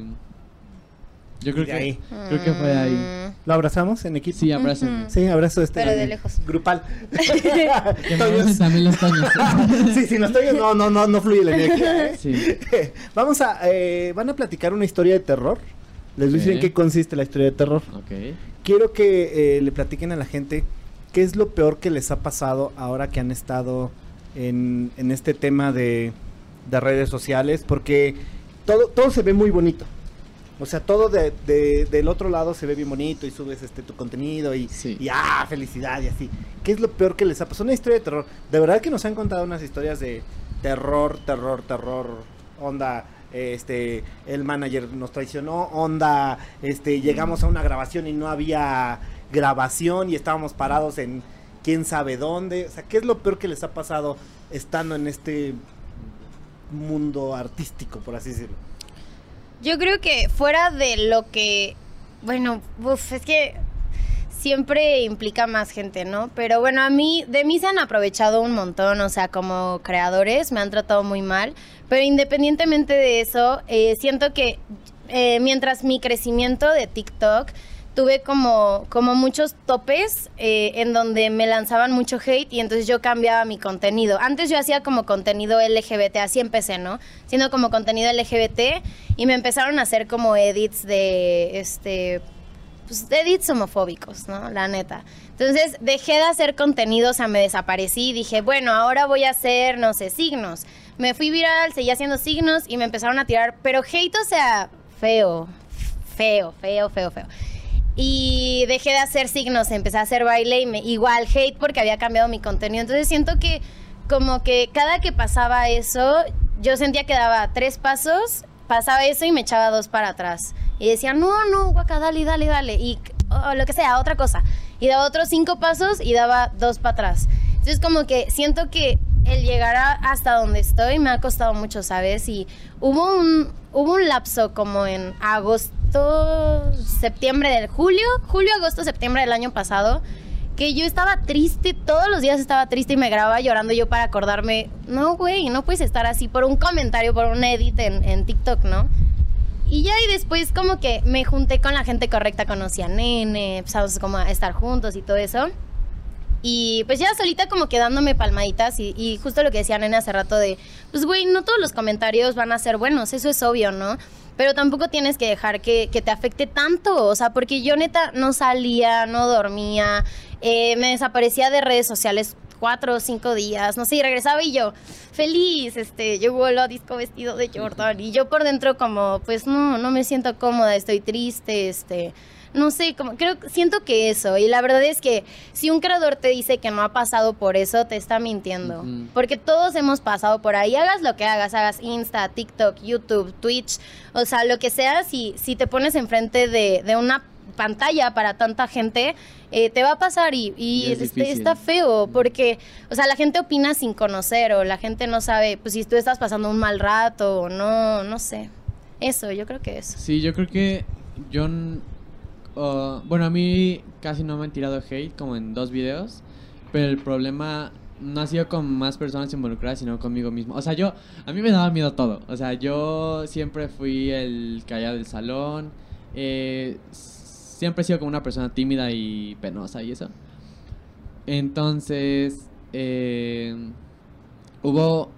yo creo De que, ahí. creo que fue ahí. Mm, ¿Lo abrazamos en equipo? Sí, abrázame. Ujú. Sí, abrazo este. Pero de lejos. Grupal. También los toños. sí, sí, los toños no, no, no, no fluye la energía. ¿eh? Sí. Vamos a, eh, van a platicar una historia de terror. Les voy a decir en qué consiste la historia de terror. Ok. Quiero que eh, le platiquen a la gente qué es lo peor que les ha pasado ahora que han estado en, en este tema de, de redes sociales, porque todo, todo se ve muy bonito. O sea, todo de, de- del otro lado se ve bien bonito y subes este tu contenido y, Sí. y ah, felicidad y así. ¿Qué es lo peor que les ha pasado? Una historia de terror. De verdad que nos han contado unas historias de terror, terror, terror, onda, este, el manager nos traicionó, onda, este, llegamos a una grabación y no había grabación y estábamos parados en quién sabe dónde. O sea, ¿qué es lo peor que les ha pasado estando en este mundo artístico, por así decirlo? Yo creo que fuera de lo que, bueno, uf, es que siempre implica más gente, ¿no? Pero bueno, a mí, de mí se han aprovechado un montón, o sea, como creadores me han tratado muy mal, pero independientemente de eso, eh, siento que eh, mientras mi crecimiento de TikTok tuve como, como muchos topes eh, en donde me lanzaban mucho hate y entonces yo cambiaba mi contenido. Antes yo hacía como contenido LGBT, así empecé, ¿no? Siendo como contenido LGBT y me empezaron a hacer como edits de, este, pues edits homofóbicos, ¿no? La neta. Entonces dejé de hacer contenido, o sea, me desaparecí y dije, bueno, ahora voy a hacer, no sé, signos. Me fui viral, seguí haciendo signos y me empezaron a tirar, pero hate, o sea, feo, feo, feo, feo, feo. Y dejé de hacer signos, empecé a hacer baile y me, igual hate porque había cambiado mi contenido. Entonces siento que como que cada que pasaba eso, yo sentía que daba tres pasos, pasaba eso y me echaba dos para atrás. Y decía, no, no, guaca, dale, dale, dale. Y o lo que sea, otra cosa. Y daba otros cinco pasos y daba dos para atrás. Entonces como que siento que el llegar hasta donde estoy me ha costado mucho, ¿sabes? Y hubo un, hubo un lapso como en agosto, septiembre del julio, julio, agosto, septiembre del año pasado, que yo estaba triste, todos los días estaba triste y me grababa llorando yo para acordarme, no, güey, no puedes estar así por un comentario, por un edit en, en TikTok, ¿no? Y ya y después como que me junté con la gente correcta, conocí a Nene, empezamos como a estar juntos y todo eso. Y pues ya solita como que dándome palmaditas y, justo lo que decía Nene hace rato de, pues güey, no todos los comentarios van a ser buenos, eso es obvio, ¿no? Pero tampoco tienes que dejar que, que te afecte tanto, o sea, porque yo neta no salía, no dormía, eh, me desaparecía de redes sociales cuatro o cinco días, no sé, y regresaba y yo, feliz, este, yo vuelo a disco vestido de Jordan, y yo por dentro como, pues no, no me siento cómoda, estoy triste, este, no sé, como creo, siento que eso. Y la verdad es que si un creador te dice que no ha pasado por eso, te está mintiendo. Porque todos hemos pasado por ahí. Hagas lo que hagas, hagas Insta, TikTok, YouTube, Twitch, o sea, lo que sea, si, si te pones enfrente de, de una pantalla para tanta gente, eh, te va a pasar y, y Y es este- está feo porque, o sea, la gente opina sin conocer o la gente no sabe, pues si tú estás pasando un mal rato o no, no sé. Eso, yo creo que eso. Sí, yo creo que yo... uh, bueno, a mí casi no me han tirado hate como en dos videos, pero el problema no ha sido con más personas involucradas, sino conmigo mismo. O sea, yo... A mí me daba miedo todo. O sea, yo siempre fui el callado del salón. eh, siempre he sido como una persona tímida y penosa y eso. Entonces, eh, hubo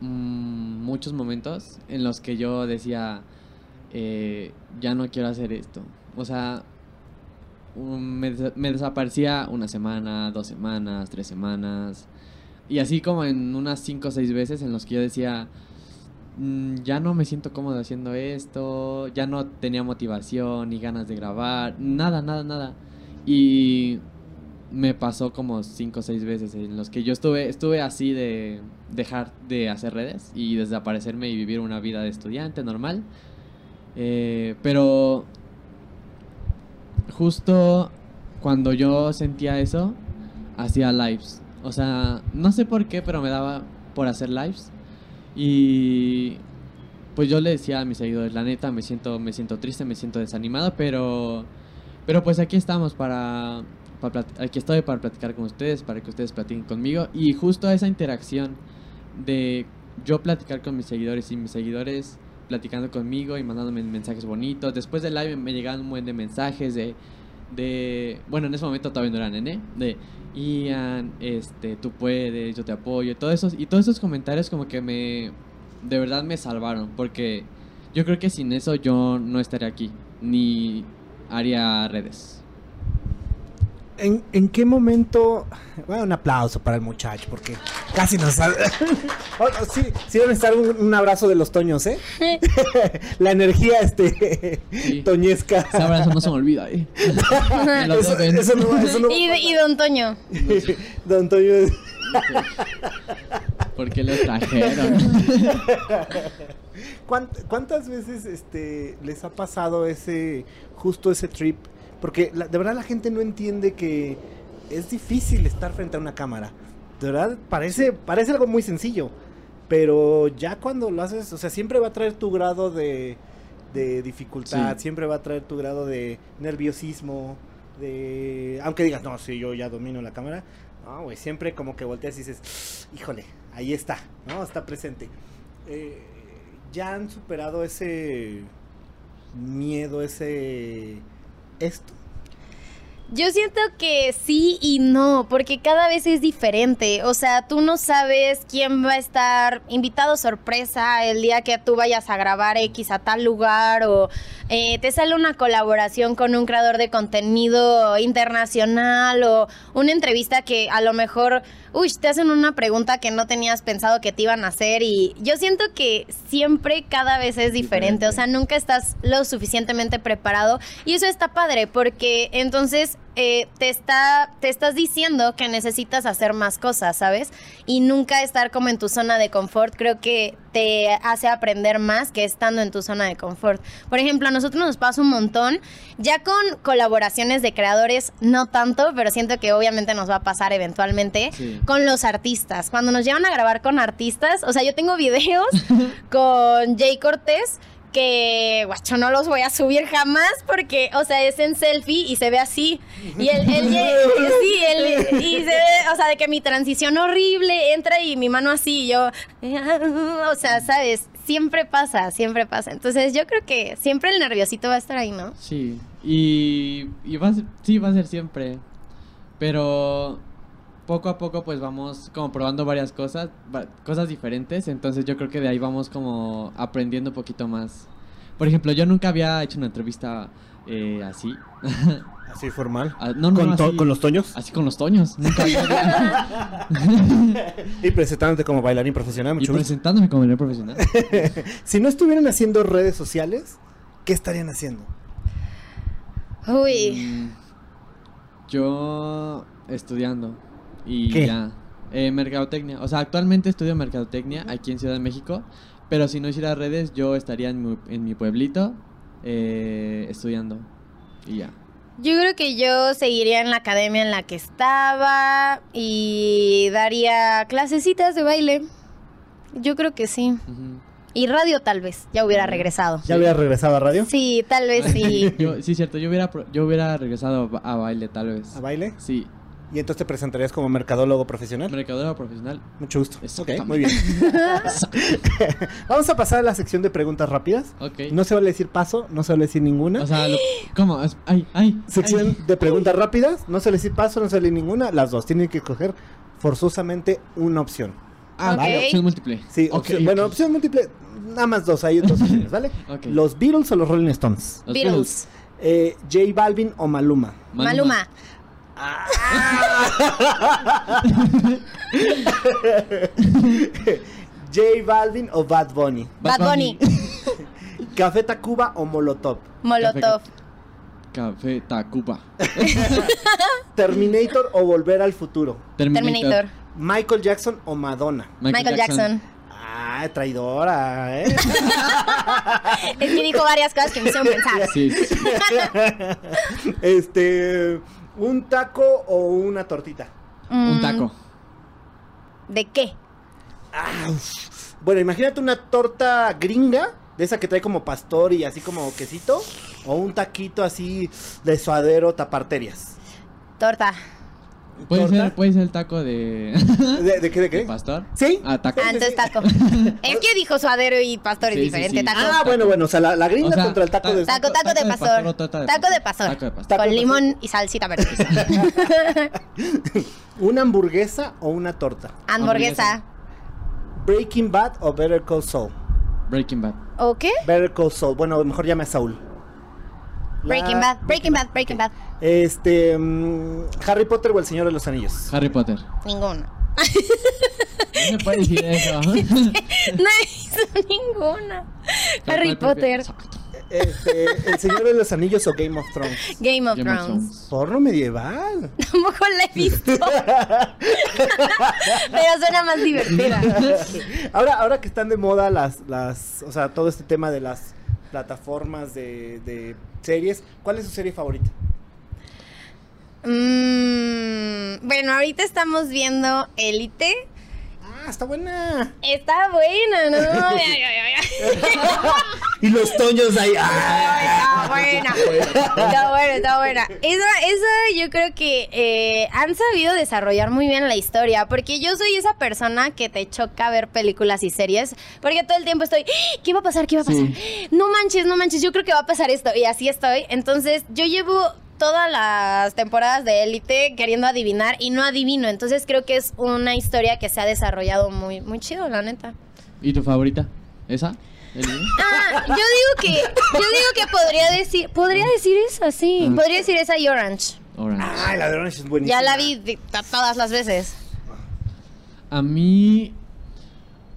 mm, muchos momentos en los que yo decía, eh, ya no quiero hacer esto. O sea, me, des- me desaparecía una semana, dos semanas, tres semanas. Y así como en unas cinco o seis veces en los que yo decía, "Mm, ya no me siento cómodo haciendo esto, ya no tenía motivación ni ganas de grabar, nada, nada, nada. Y me pasó como cinco o seis veces en los que yo estuve, estuve así de dejar de hacer redes y desaparecerme y vivir una vida de estudiante normal. Eh, pero justo cuando yo sentía eso, hacía lives. O sea, no sé por qué, pero me daba por hacer lives. Y pues yo le decía a mis seguidores, la neta, me siento, me siento triste, me siento desanimado, pero, pero pues aquí estamos para, para aquí estoy para platicar con ustedes, para que ustedes platiquen conmigo. Y justo esa interacción de yo platicar con mis seguidores y mis seguidores platicando conmigo y mandándome mensajes bonitos. Después del live me llegaban un buen de mensajes de, de bueno, en ese momento todavía no era nene, de Ian, este, tú puedes, yo te apoyo, todo eso, y todos esos comentarios como que me, de verdad me salvaron, porque yo creo que sin eso yo no estaría aquí, ni haría redes. ¿En, en qué momento? Bueno, un aplauso para el muchacho, porque casi nos sale. Oh, oh, sí, sí debe estar un, un abrazo de los toños, ¿eh? La energía, este, Sí. toñesca. Ese abrazo no se me olvida, eh. Me lo Eso, deben. eso no, eso no va a Y, y Don Toño. Don Toño. ¿Por qué lo trajeron? ¿Cuánt- ¿Cuántas veces este les ha pasado ese justo ese trip? Porque la- de verdad la gente no entiende que es difícil estar frente a una cámara. De verdad parece parece algo muy sencillo, pero ya cuando lo haces, o sea, siempre va a traer tu grado de, de dificultad, Sí. siempre va a traer tu grado de nerviosismo, de aunque digas, "No, sí, yo ya domino la cámara." No, güey, siempre como que volteas y dices, "Híjole, ahí está." ¿No? Está presente. Eh, ya han superado ese miedo, ese esto. Yo siento que sí y no, porque cada vez es diferente. O sea, tú no sabes quién va a estar invitado sorpresa el día que tú vayas a grabar X a tal lugar o eh, te sale una colaboración con un creador de contenido internacional o una entrevista que a lo mejor, uy, te hacen una pregunta que no tenías pensado que te iban a hacer y yo siento que siempre cada vez es diferente. Diferente. O sea, nunca estás lo suficientemente preparado y eso está padre porque entonces eh, te está te estás diciendo que necesitas hacer más cosas, ¿sabes? Y nunca estar como en tu zona de confort creo que te hace aprender más que estando en tu zona de confort. Por ejemplo, a nosotros nos pasa un montón, ya con colaboraciones de creadores no tanto, pero siento que obviamente nos va a pasar eventualmente Sí. con los artistas. Cuando nos llevan a grabar con artistas, o sea, yo tengo videos con Jay Cortés que, guacho, no los voy a subir jamás porque, o sea, es en selfie y se ve así. Y él, él, sí, él, y se ve, o sea, de que mi transición horrible entra y mi mano así y yo, o sea, ¿sabes? Siempre pasa, siempre pasa. Entonces yo creo que siempre el nerviosito va a estar ahí, ¿no? Sí, y, y va a ser, sí, va a ser siempre. Pero poco a poco pues vamos como probando varias cosas, cosas diferentes, entonces yo creo que de ahí vamos como aprendiendo un poquito más. Por ejemplo, yo nunca había hecho una entrevista eh, así. Así formal. Ah, no, no, ¿Con, no, to- así- con los toños. Así con los toños. Nunca había. Y presentándote como bailarín profesional, y mucho gusto. presentándome como bailarín profesional. Si no estuvieran haciendo redes sociales, ¿qué estarían haciendo? Uy. Mm, yo estudiando y ¿Qué? ya. Eh, mercadotecnia. O sea, actualmente estudio mercadotecnia aquí en Ciudad de México. Pero si no hiciera redes, yo estaría en mi, en mi pueblito eh, estudiando. Y ya. Yo creo que yo seguiría en la academia en la que estaba y daría clasecitas de baile. Yo creo que sí. Y radio tal vez, ya hubiera regresado. ¿Ya había regresado a radio? Sí, tal vez sí. Yo, sí, cierto. Yo hubiera, yo hubiera regresado a baile, tal vez. ¿A baile? Sí. ¿Y entonces te presentarías como mercadólogo profesional? Mercadora profesional. Mucho gusto. Ok, muy bien. Vamos a pasar a la sección de preguntas rápidas. Ok. No se vale decir paso, no se vale decir ninguna. O sea, lo- ¿cómo? Ay, ay. sección ay. de preguntas rápidas, no se vale decir paso, no se vale ninguna, las dos. Tienen que coger forzosamente una opción. Ah, vale, opción múltiple. Sí, Ok, opción- bueno, opción múltiple, nada más dos, hay dos opciones, ¿vale? Los Beatles o los Rolling Stones. Los Beatles. Eh, J Balvin o Maluma. Maluma. J Balvin o Bad Bunny. Bad Bunny. Café Tacuba o Molotov. Molotov. Café Tacuba. Terminator o Volver al Futuro. Terminator. Michael Jackson o Madonna. Michael, Jackson. Ah, traidora, ¿eh? Es que dijo varias cosas que me hicieron pensar. Sí, sí. este, un taco o una tortita. Un Mm, taco. ¿De qué? Ah. Bueno, imagínate una torta gringa, de esa que trae como pastor y así como quesito, o un taquito así de suadero taparterias. Torta. Puede ser, puede ser el taco de, ¿De, de qué, de de qué? pastor. ¿Sí? Ah, taco. Ah, entonces taco. Es que dijo suadero y pastor es Sí, diferente. sí. Taco. Ah, bueno, bueno, o sea, la, la gringa O sea, contra el taco ta- de... Taco, taco de pastor. Taco de pastor. Taco de pastor. Taco Con de pastor. limón y salsita verde. ¿Una hamburguesa o una torta? Hamburguesa. Breaking Bad o Better Call Saul. Breaking Bad. ¿O qué? Better Call Saul. Bueno, mejor llame a Saul. La- Breaking Bad. Breaking Bad. Breaking Bad. Este. mm, Harry Potter o El Señor de los Anillos. Harry Potter. Ninguna. No se puede decir eso. No hizo ninguna. Harry Potter. Este, El Señor de los Anillos o Game of Thrones. Game of Game of Thrones. Thrones. Porno medieval. Tampoco la he visto. Pero suena más divertida. ahora, ahora que están de moda las, las, o sea, todo este tema de las plataformas de, de series, ¿cuál es su serie favorita? Mm, bueno, ahorita estamos viendo Elite. Ah, está buena. Está buena, ¿no? Ay, ay, ay, ay. Y los toños ahí. ah. Ay, Está buena. Está buena, está buena. Esa, esa yo creo que eh, han sabido desarrollar muy bien la historia. Porque yo soy esa persona que te choca ver películas y series. Porque todo el tiempo estoy, "¡Ah! ¿qué va a pasar? ¿Qué va a pasar? No manches, no manches, yo creo que va a pasar esto. Y así estoy. Entonces, yo llevo todas las temporadas de Élite queriendo adivinar y no adivino. Entonces, creo que es una historia que se ha desarrollado muy, muy chido, la neta. ¿Y tu favorita? ¿Esa? ¿El- Ah, yo digo que, yo digo que podría decir, podría decir esa, sí. Ah. Podría decir esa y Orange. Orange. Ay, la de Orange es buenísima. Ya la vi de- todas las veces. A mí.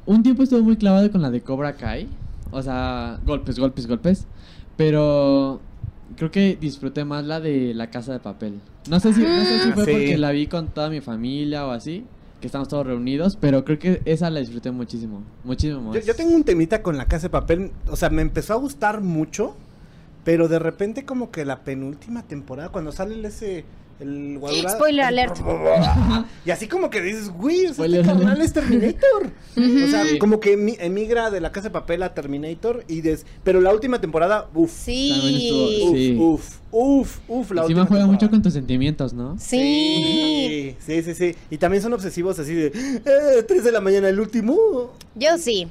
Un tiempo estuve muy clavado con la de Cobra Kai. O sea, golpes, golpes, golpes. Pero. Creo que disfruté más la de La Casa de Papel. No sé si, no sé si Ah, fue sí. porque la vi con toda mi familia o así. Que estamos todos reunidos. Pero creo que esa la disfruté muchísimo. Muchísimo más. Yo, yo tengo un temita con la casa de papel. O sea, me empezó a gustar mucho. Pero de repente, como que la penúltima temporada, cuando sale el ese. El Spoiler alert. Y así como que dices, güey, o sea, este carnal es Terminator. O sea, Sí. como que emi- emigra de la casa de papel a Terminator. y des... Pero la última temporada, uff. Sí. Uf, Sí. uf, uf, uf, la Encima última juega mucho temporada. con tus sentimientos, ¿no? Sí. Sí, sí, sí, sí. Y también son obsesivos así de eh, 3 de la mañana el último. Yo sí.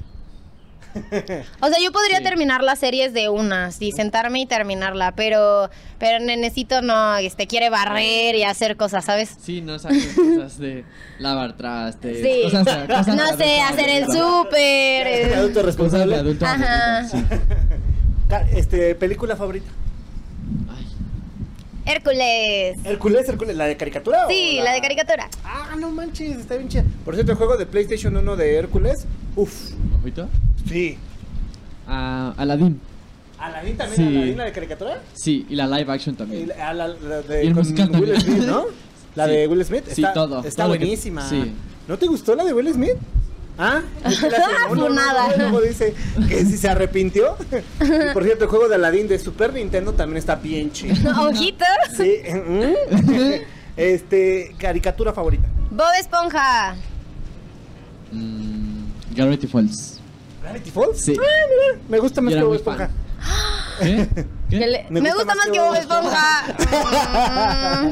O sea, yo podría Sí. terminar las series de unas y sentarme y terminarla, pero pero Nenecito no, este quiere barrer y hacer cosas, ¿sabes? Sí, no sabes cosas de lavar trastes. Sí. Cosas, cosas No sé, adulto, hacer el súper. Adulto de responsable. adulto. Ajá. adulto, sí. Ca- Este, película favorita. Ay, Hércules. Hércules, Hércules, la de caricatura. o Sí, la de caricatura. Ah, no manches, está bien chida. Por cierto, el juego de PlayStation 1 de Hércules. Uf, ¿ojito? Sí. A Aladdin. ¿Aladdin también? Sí. ¿Aladdin la de caricatura? Sí, y la live action Y también. la, la- la de, Y el con musical Will también. Smith, ¿no? La Sí. de Will Smith. Sí, está, todo, Está todo lo que- buenísima. sí. ¿No te gustó la de Will Smith? Ah, Funada. no, luego dice que si se arrepintió. Y por cierto, el juego de Aladdin de Super Nintendo también está bien chido. Ojitos. Sí. Este, caricatura favorita. Bob Esponja. Mm, Gravity Falls. Gravity Falls. Sí. Ah, mira, me gusta más Yo que Bob Esponja. ¿Qué? Que ¿Qué? le- Me Me, gusta más que Bob Esponja.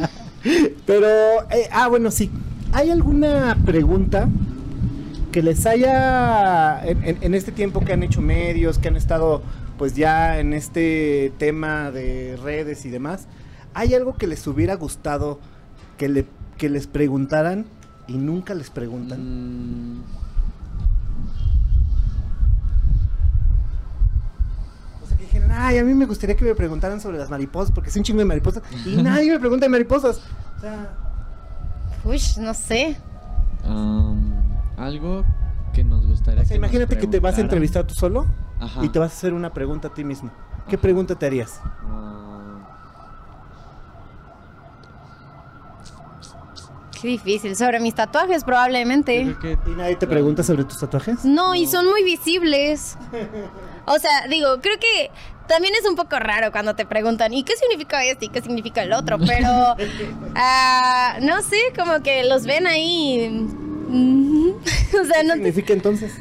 Pero, eh, ah, bueno, sí. ¿Hay alguna pregunta que les haya, en, en- en este tiempo que han hecho medios, que han estado pues ya en este tema de redes y demás, ¿hay algo que les hubiera gustado que, le, que les preguntaran y nunca les preguntan? Mm, O sea, que dijeron, ay, a mí me gustaría que me preguntaran sobre las mariposas, porque es un chingo de mariposas, y nadie me pregunta de mariposas. O sea, Uy, no sé. um, algo que nos gustaría o sea, que nos imagínate que te vas a entrevistar tú solo Ajá. y te vas a hacer una pregunta a ti mismo. ¿Qué Ajá. pregunta te harías? Ah, Qué difícil. Sobre mis tatuajes, probablemente. que- ¿Y nadie te pregunta sobre tus tatuajes? No, y son muy visibles. O sea, digo, creo que también es un poco raro cuando te preguntan, ¿y qué significa esto y qué significa el otro? Pero, ah, no sé, como que los ven ahí. o sea, ¿Qué no te... significa entonces?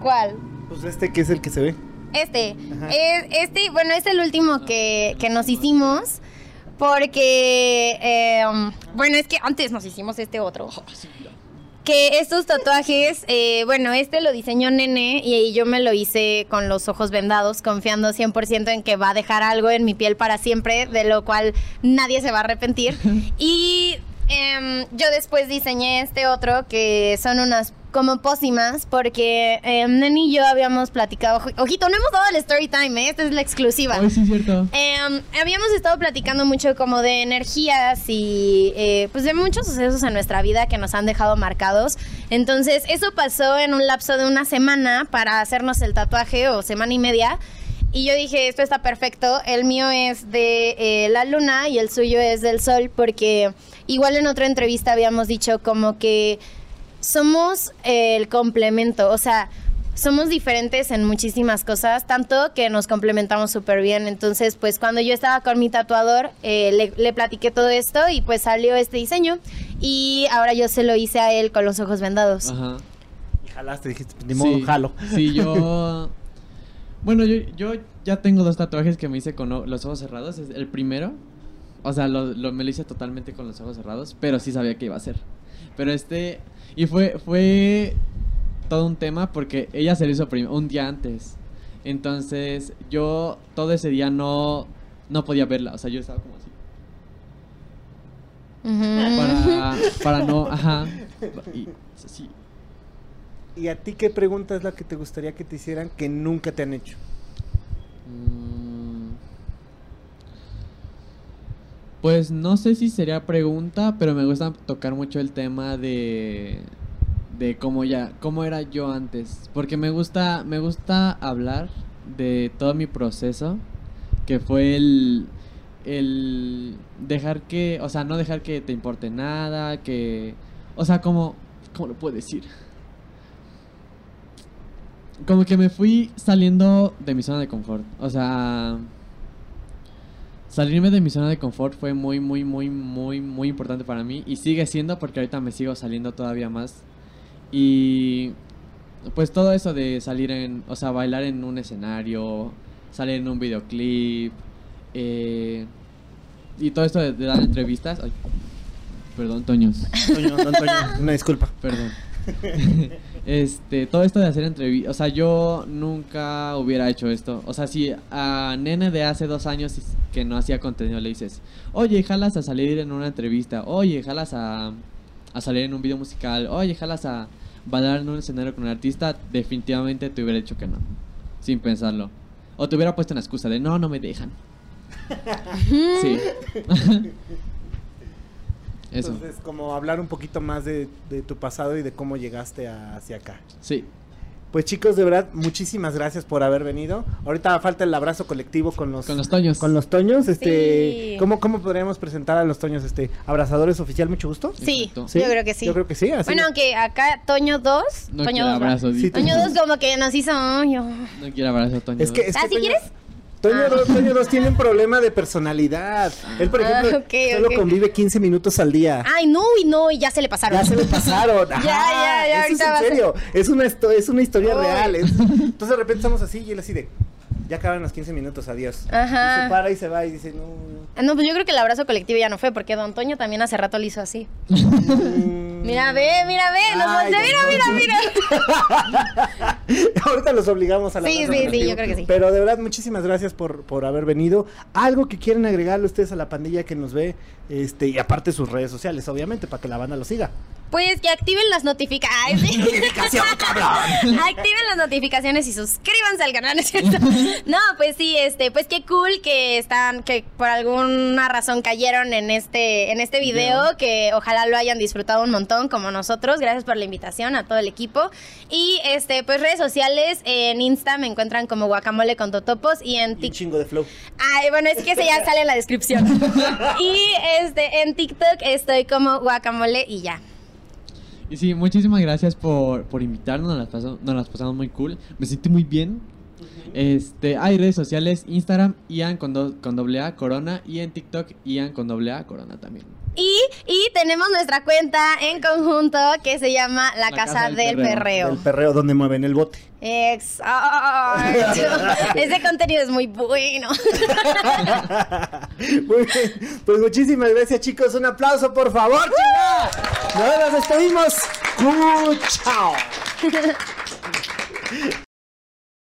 ¿Cuál? Pues este que es el que se ve. Este. Es- este, bueno, es el último que, que nos hicimos. Porque, eh, um, bueno, es que antes nos hicimos este otro. Que estos tatuajes, eh, bueno, este lo diseñó Nene y yo me lo hice con los ojos vendados, confiando 100% en que va a dejar algo en mi piel para siempre, de lo cual nadie se va a arrepentir. Y em, yo después diseñé este otro, que son unas como pócimas, porque Nene y yo habíamos platicado, ojito, no hemos dado el story time, ¿eh? esta es la exclusiva. Ay, sí, cierto. Em, habíamos estado platicando mucho como de energías y eh, pues de muchos sucesos en nuestra vida que nos han dejado marcados. Entonces eso pasó en un lapso de una semana para hacernos el tatuaje o semana y media. Y yo dije, esto está perfecto. El mío es de eh, la luna y el suyo es del sol porque igual en otra entrevista habíamos dicho como que somos el complemento, o sea, somos diferentes en muchísimas cosas, tanto que nos complementamos súper bien. Entonces, pues cuando yo estaba con mi tatuador, eh, le, le platiqué todo esto y pues salió este diseño. Y ahora yo se lo hice a él con los ojos vendados. Ajá. Y jalaste, dijiste, pues, ni modo, Sí, jalo. Sí, yo. Bueno, yo, yo ya tengo dos tatuajes que me hice con o- los ojos cerrados. Es el primero. O sea, lo, lo- me lo hice totalmente con los ojos cerrados, pero sí sabía que iba a ser. Pero este. Y fue, fue todo un tema porque ella se lo hizo un día antes. Entonces, yo todo ese día no, no podía verla. O sea, yo estaba como así. Para, para no. Ajá. Y, sí. ¿Y a ti qué pregunta es la que te gustaría que te hicieran que nunca te han hecho? Mm. Pues no sé si sería pregunta, pero me gusta tocar mucho el tema de de cómo ya cómo era yo antes, porque me gusta me gusta hablar de todo mi proceso, que fue el el dejar que, o sea, no dejar que te importe nada, que o sea, como cómo lo puedo decir? Como que me fui saliendo de mi zona de confort. O sea, salirme de mi zona de confort fue muy, muy, muy, muy, muy importante para mí. Y sigue siendo porque ahorita me sigo saliendo todavía más. Y pues todo eso de salir en, o sea, bailar en un escenario, salir en un videoclip, eh, y todo esto de, de dar entrevistas. Ay, perdón, Toños. Toño, don Toño, una disculpa. Perdón. este, todo esto de hacer entrevistas, o sea, yo nunca hubiera hecho esto. O sea, si a nene de hace dos años que no hacía contenido le dices, oye, jalas a salir en una entrevista, oye, jalas a, a salir en un video musical, oye, jalas a bailar en un escenario con un artista, definitivamente te hubiera dicho que no, sin pensarlo. O te hubiera puesto una excusa de, no, no me dejan. sí. Eso. Entonces, como hablar un poquito más de, de tu pasado y de cómo llegaste a- hacia acá. Sí. Pues chicos, de verdad, muchísimas gracias por haber venido. Ahorita falta el abrazo colectivo con los Con los toños. con los toños. Este, Sí. ¿cómo, ¿cómo podríamos presentar a los toños? Este, abrazadores oficial, mucho gusto. Sí. ¿Sí? yo creo que sí. Yo creo que sí. Así Bueno, aunque acá Toño 2, No Toño quiere 2. abrazo, Sí, Toño Toño 2 como que nos hizo... yo- No quiere abrazo, Toño. es que, es ¿Ah, que sí Toño- quieres? Toño, Ah. 2, Toño 2 tiene un problema de personalidad. Él, por Ah, ejemplo, solo convive 15 minutos al día. Ay, no, y no, y ya se le pasaron. Ya se le pasaron. Ajá, ya, ya, Eso es a en ser- serio. Es una, es una historia real. es- Entonces de repente estamos así y él así de. Ya acaban los 15 minutos, adiós. Ajá. Y se para y se va y dice, no. Ah, No, pues yo creo que el abrazo colectivo ya no fue, porque Don Toño también hace rato lo hizo así. Mm". Mira, ve, mira, ve, nos Ay, volteó, mira, mira, mira. Ahorita los obligamos a la Sí, sí, sí, yo creo que sí. Pero de verdad, muchísimas gracias por, por haber venido. Algo que quieren agregarle ustedes a la pandilla que nos ve, este, y aparte sus redes sociales, obviamente, para que la banda lo siga. Pues que activen las notificaciones. Notificación, cabrón. Activen las notificaciones y suscríbanse al canal, ¿no es cierto? No, pues sí, este, pues qué cool que están, que por alguna razón cayeron en este, en este video, Video. que ojalá lo hayan disfrutado un montón como nosotros. Gracias por la invitación a todo el equipo. Y este, pues redes sociales, en Insta me encuentran como guacamole con totopos y en TikTok. chingo de flow. Ay, bueno, es que ese ya sale en la descripción. y este, en TikTok estoy como guacamole y ya. Y sí, muchísimas gracias por, por invitarnos, nos las, pasamos, nos las pasamos muy cool. Me sentí muy bien. Este, hay redes sociales, Instagram, Ian con, do- con doble A, Corona, y en TikTok, Ian con doble A, Corona también. Y, y tenemos nuestra cuenta en conjunto que se llama La, Casa, del, Perreo. El perreo donde mueven el bote. Exacto. Ese contenido es muy bueno. Muy bien. Pues muchísimas gracias, chicos. Un aplauso, por favor. Nos, despedimos. Chao.